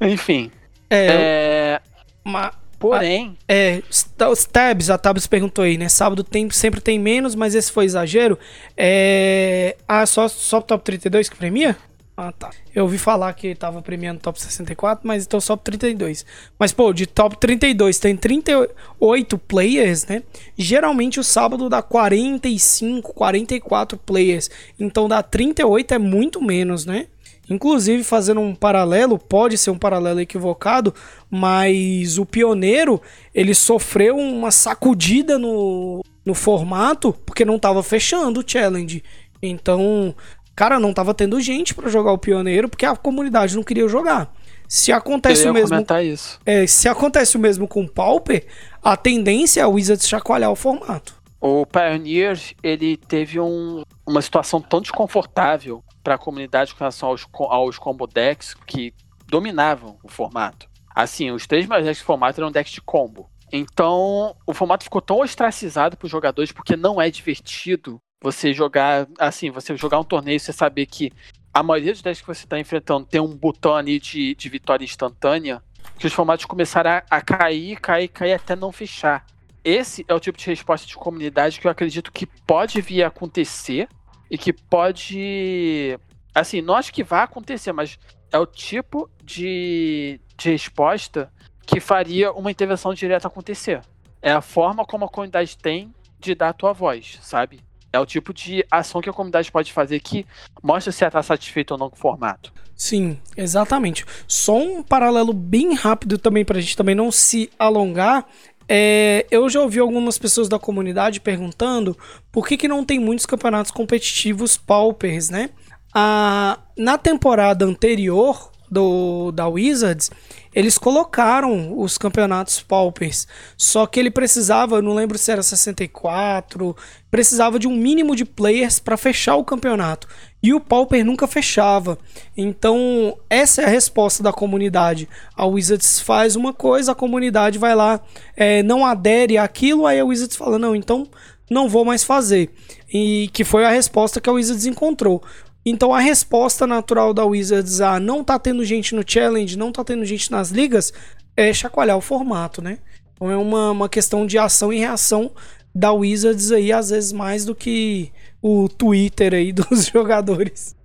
Enfim. É. é... Mas, Porém. É, os tabs, a Tabs perguntou aí, né? Sábado tem, sempre tem menos, mas esse foi exagero. É. Ah, só, só top 32 que premia? Ah, tá. Eu ouvi falar que tava premiando top 64, mas então só 32. Mas, pô, de top 32 tem 38 players, né? Geralmente o sábado dá 45, 44 players. Então dá 38 é muito menos, né? Inclusive, fazendo um paralelo, pode ser um paralelo equivocado, mas o pioneiro ele sofreu uma sacudida no, no formato porque não estava fechando o challenge. Então, Cara, não tava tendo gente para jogar o Pioneiro porque a comunidade não queria jogar. Se acontece o mesmo. Isso. É, se acontece o mesmo com o Pauper, a tendência é o Wizards chacoalhar o formato. O Pioneer, ele teve um, uma situação tão desconfortável para a comunidade com relação aos, aos combo decks que dominavam o formato. Assim, os três maiores decks do formato eram decks de combo. Então, o formato ficou tão ostracizado para os jogadores porque não é divertido você jogar, assim, você jogar um torneio e você saber que a maioria dos decks que você está enfrentando tem um botão ali de, de vitória instantânea, que os formatos começaram a, a cair, cair, cair até não fechar. Esse é o tipo de resposta de comunidade que eu acredito que pode vir a acontecer e que pode. Assim, não acho que vai acontecer, mas é o tipo de, de resposta que faria uma intervenção direta acontecer. É a forma como a comunidade tem de dar a tua voz, sabe? É o tipo de ação que a comunidade pode fazer que mostra se ela está satisfeita ou não com o formato. Sim, exatamente. Só um paralelo bem rápido também para a gente também não se alongar. É, eu já ouvi algumas pessoas da comunidade perguntando por que, que não tem muitos campeonatos competitivos paupers, né? Ah, na temporada anterior do, da Wizards, eles colocaram os campeonatos paupers. Só que ele precisava, não lembro se era 64, precisava de um mínimo de players para fechar o campeonato. E o pauper nunca fechava. Então, essa é a resposta da comunidade. A Wizards faz uma coisa, a comunidade vai lá, é, não adere àquilo, aí a Wizards fala: não, então não vou mais fazer. E que foi a resposta que a Wizards encontrou. Então a resposta natural da Wizards a não tá tendo gente no challenge, não tá tendo gente nas ligas, é chacoalhar o formato, né? Então é uma, uma questão de ação e reação da Wizards aí, às vezes mais do que o Twitter aí dos jogadores.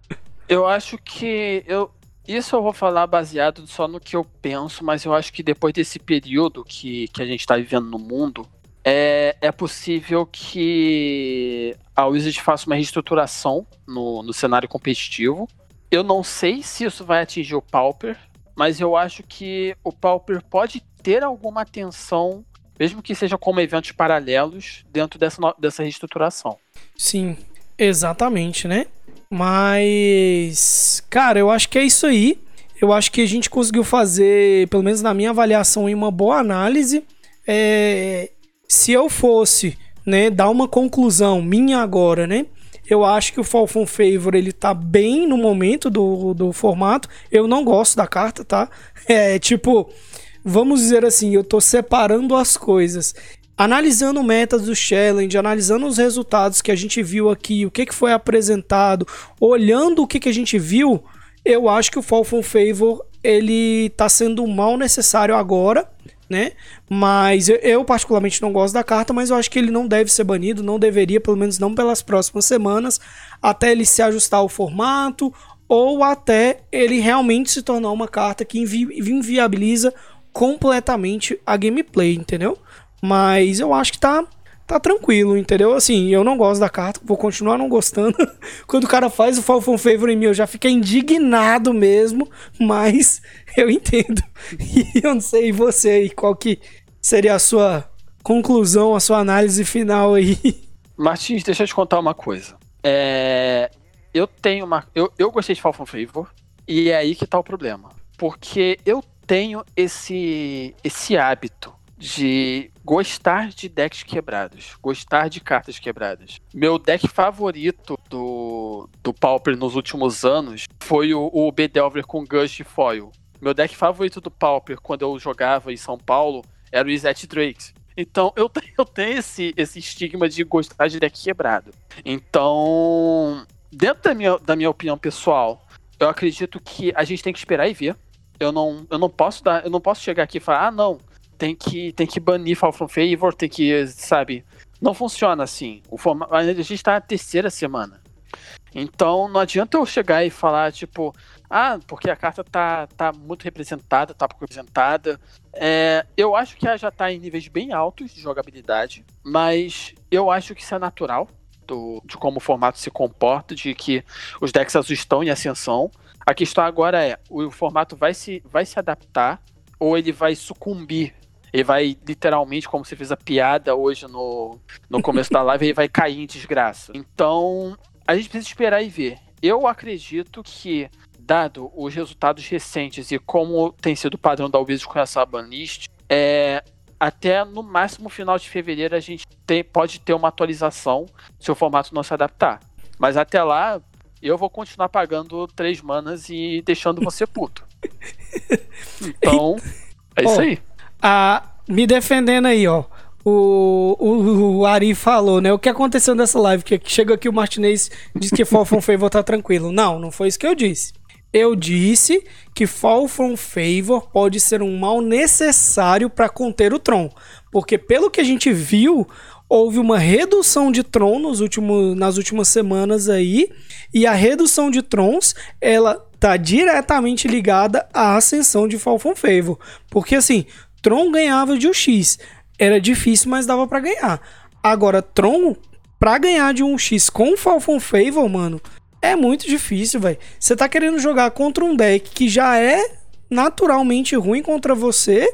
Eu acho que eu, isso eu vou falar baseado só no que eu penso, mas eu acho que depois desse período que, que a gente está vivendo no mundo, é, é possível que a Wizard faça uma reestruturação no, no cenário competitivo. Eu não sei se isso vai atingir o Pauper, mas eu acho que o Pauper pode ter alguma atenção, mesmo que seja como eventos paralelos, dentro dessa, dessa reestruturação. Sim, exatamente, né? Mas, cara, eu acho que é isso aí. Eu acho que a gente conseguiu fazer, pelo menos na minha avaliação, uma boa análise. É, se eu fosse, né, dar uma conclusão minha agora, né? Eu acho que o Falcon Favor ele tá bem no momento do, do formato. Eu não gosto da carta, tá? É tipo, vamos dizer assim, eu tô separando as coisas. Analisando metas do challenge, analisando os resultados que a gente viu aqui, o que, que foi apresentado, olhando o que, que a gente viu, eu acho que o Falcon Favor ele tá sendo mal necessário agora, né? Mas eu, eu, particularmente não gosto da carta, mas eu acho que ele não deve ser banido, não deveria, pelo menos não pelas próximas semanas, até ele se ajustar ao formato ou até ele realmente se tornar uma carta que invi inviabiliza completamente a gameplay, entendeu? Mas eu acho que tá tá tranquilo, entendeu? Assim, eu não gosto da carta, vou continuar não gostando. Quando o cara faz o Falcon Favor em mim, eu já fico indignado mesmo, mas eu entendo. E eu não sei você aí, qual que seria a sua conclusão, a sua análise final aí. Martins, deixa eu te contar uma coisa. É, eu tenho uma. Eu, eu gostei de Falcon Favor, e é aí que tá o problema. Porque eu tenho esse, esse hábito de gostar de decks quebrados, gostar de cartas quebradas. Meu deck favorito do, do Pauper nos últimos anos foi o, o Bedelver com Gush e Foil. Meu deck favorito do Pauper quando eu jogava em São Paulo era o Izet Drake. Então eu, eu tenho esse, esse estigma de gostar de deck quebrado. Então, dentro da minha, da minha opinião pessoal, eu acredito que a gente tem que esperar e ver. Eu não, eu não posso dar, eu não posso chegar aqui e falar, ah, não, tem que, tem que banir Fall from Favor, tem que, sabe? Não funciona assim. O forma... A gente está na terceira semana. Então não adianta eu chegar e falar, tipo, ah, porque a carta tá, tá muito representada, tá pouco representada. É, eu acho que ela já tá em níveis bem altos de jogabilidade, mas eu acho que isso é natural do, de como o formato se comporta, de que os decks azuis estão em ascensão. A questão agora é, o formato vai se, vai se adaptar ou ele vai sucumbir ele vai literalmente, como você fez a piada hoje no, no começo da live, ele vai cair em desgraça. Então, a gente precisa esperar e ver. Eu acredito que, dado os resultados recentes e como tem sido o padrão da Wizards com essa banlist, é, até no máximo final de fevereiro a gente tem, pode ter uma atualização se o formato não se adaptar. Mas até lá, eu vou continuar pagando três manas e deixando você puto. Então, é isso aí a, me defendendo aí, ó. O, o, o, Ari falou, né? O que aconteceu nessa live? Que chega aqui o Martinez diz que Fall Favor tá tranquilo. Não, não foi isso que eu disse. Eu disse que Fall from Favor pode ser um mal necessário para conter o Tron. Porque pelo que a gente viu, houve uma redução de Tron nos últimos, nas últimas semanas aí. E a redução de Trons, ela tá diretamente ligada à ascensão de Fall from Favor. Porque assim, Tron ganhava de um X. Era difícil, mas dava para ganhar. Agora, Tron, pra ganhar de um X com Falcon Favor, mano, é muito difícil, velho. Você tá querendo jogar contra um deck que já é naturalmente ruim contra você.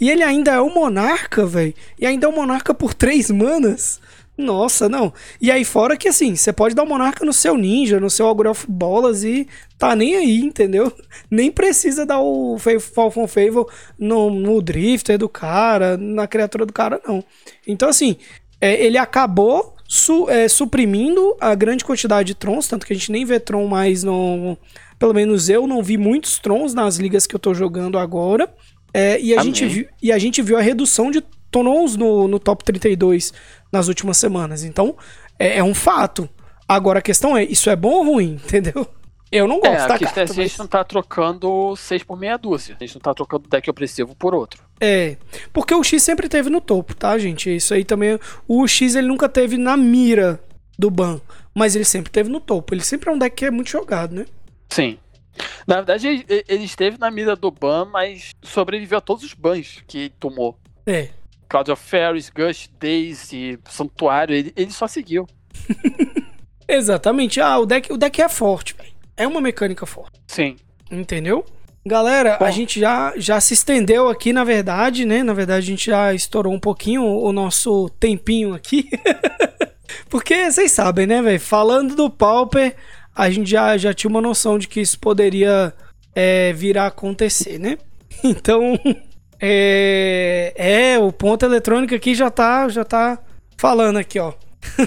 E ele ainda é o Monarca, velho. E ainda é o Monarca por três manas. Nossa, não. E aí, fora que assim, você pode dar o Monarca no seu Ninja, no seu Ogre of Bolas e tá nem aí, entendeu? Nem precisa dar o Falcon Favor no, no Drifter do cara, na criatura do cara, não. Então, assim, é, ele acabou su, é, suprimindo a grande quantidade de Trons, tanto que a gente nem vê Tron mais no. Pelo menos eu não vi muitos Trons nas ligas que eu tô jogando agora. É, e, a gente viu, e a gente viu a redução de Trons no, no top 32 nas últimas semanas. Então, é, é, um fato. Agora a questão é, isso é bom ou ruim, entendeu? Eu não gosto é, a questão é a gente não tá trocando 6 por meia dúzia. A gente não tá trocando deck opressivo por outro. É, porque o X sempre teve no topo, tá, gente? Isso aí também. O X ele nunca teve na mira do ban, mas ele sempre teve no topo. Ele sempre é um deck que é muito jogado, né? Sim. Na verdade, ele esteve na mira do ban, mas sobreviveu a todos os bans que tomou. É. Cloud of Fairies, Gush, Daisy, Santuário, ele, ele só seguiu. Exatamente. Ah, o deck, o deck é forte, velho. É uma mecânica forte. Sim. Entendeu? Galera, Bom. a gente já, já se estendeu aqui, na verdade, né? Na verdade, a gente já estourou um pouquinho o nosso tempinho aqui. Porque vocês sabem, né, velho? Falando do Pauper, a gente já, já tinha uma noção de que isso poderia é, vir a acontecer, né? Então, é, é, o ponto eletrônico aqui já tá, já tá falando aqui, ó.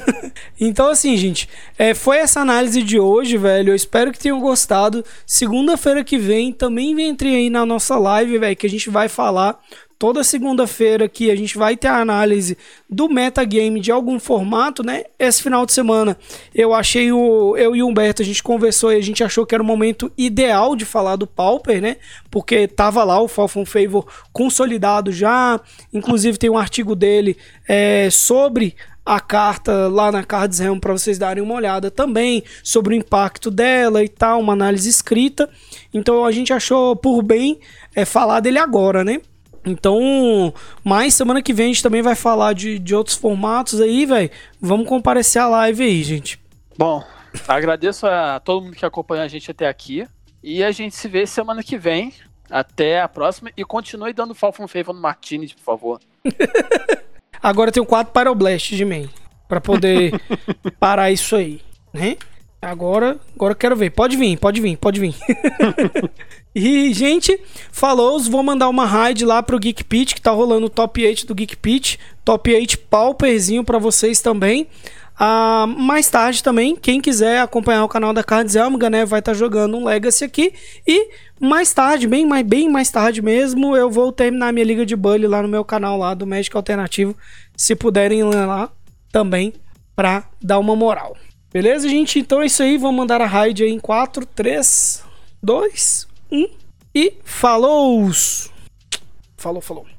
então, assim, gente, é, foi essa análise de hoje, velho. Eu espero que tenham gostado. Segunda-feira que vem também entre aí na nossa live, velho, que a gente vai falar toda segunda-feira que a gente vai ter a análise do metagame de algum formato, né? Esse final de semana eu achei o. Eu e o Humberto, a gente conversou e a gente achou que era o momento ideal de falar do Pauper, né? Porque tava lá o Falcon Favor consolidado já. Inclusive tem um artigo dele é, sobre a carta lá na Cards Realm para vocês darem uma olhada também sobre o impacto dela e tal, uma análise escrita. Então a gente achou por bem é, falar dele agora, né? Então, mais semana que vem a gente também vai falar de, de outros formatos aí, velho. Vamos comparecer a live aí, gente. Bom, agradeço a todo mundo que acompanhou a gente até aqui. E a gente se vê semana que vem. Até a próxima. E continue dando Falcon Favor no Martinez, por favor. Agora tem um 4 Pyroblast de main. Pra poder parar isso aí, né? Agora, agora quero ver. Pode vir, pode vir, pode vir. e, gente, falou, vou mandar uma raid lá pro Geek Pitch, que tá rolando o top 8 do Geek Pitch. Top 8 pauperzinho para vocês também. Ah, mais tarde também, quem quiser acompanhar o canal da Cards Elmiga, né, vai estar tá jogando um Legacy aqui. E mais tarde, bem mais, bem mais tarde mesmo, eu vou terminar minha liga de Bully lá no meu canal lá do Magic Alternativo. Se puderem lá também pra dar uma moral. Beleza, gente? Então é isso aí. Vamos mandar a raid aí em 4, 3, 2, 1 e falou! Falou, falou.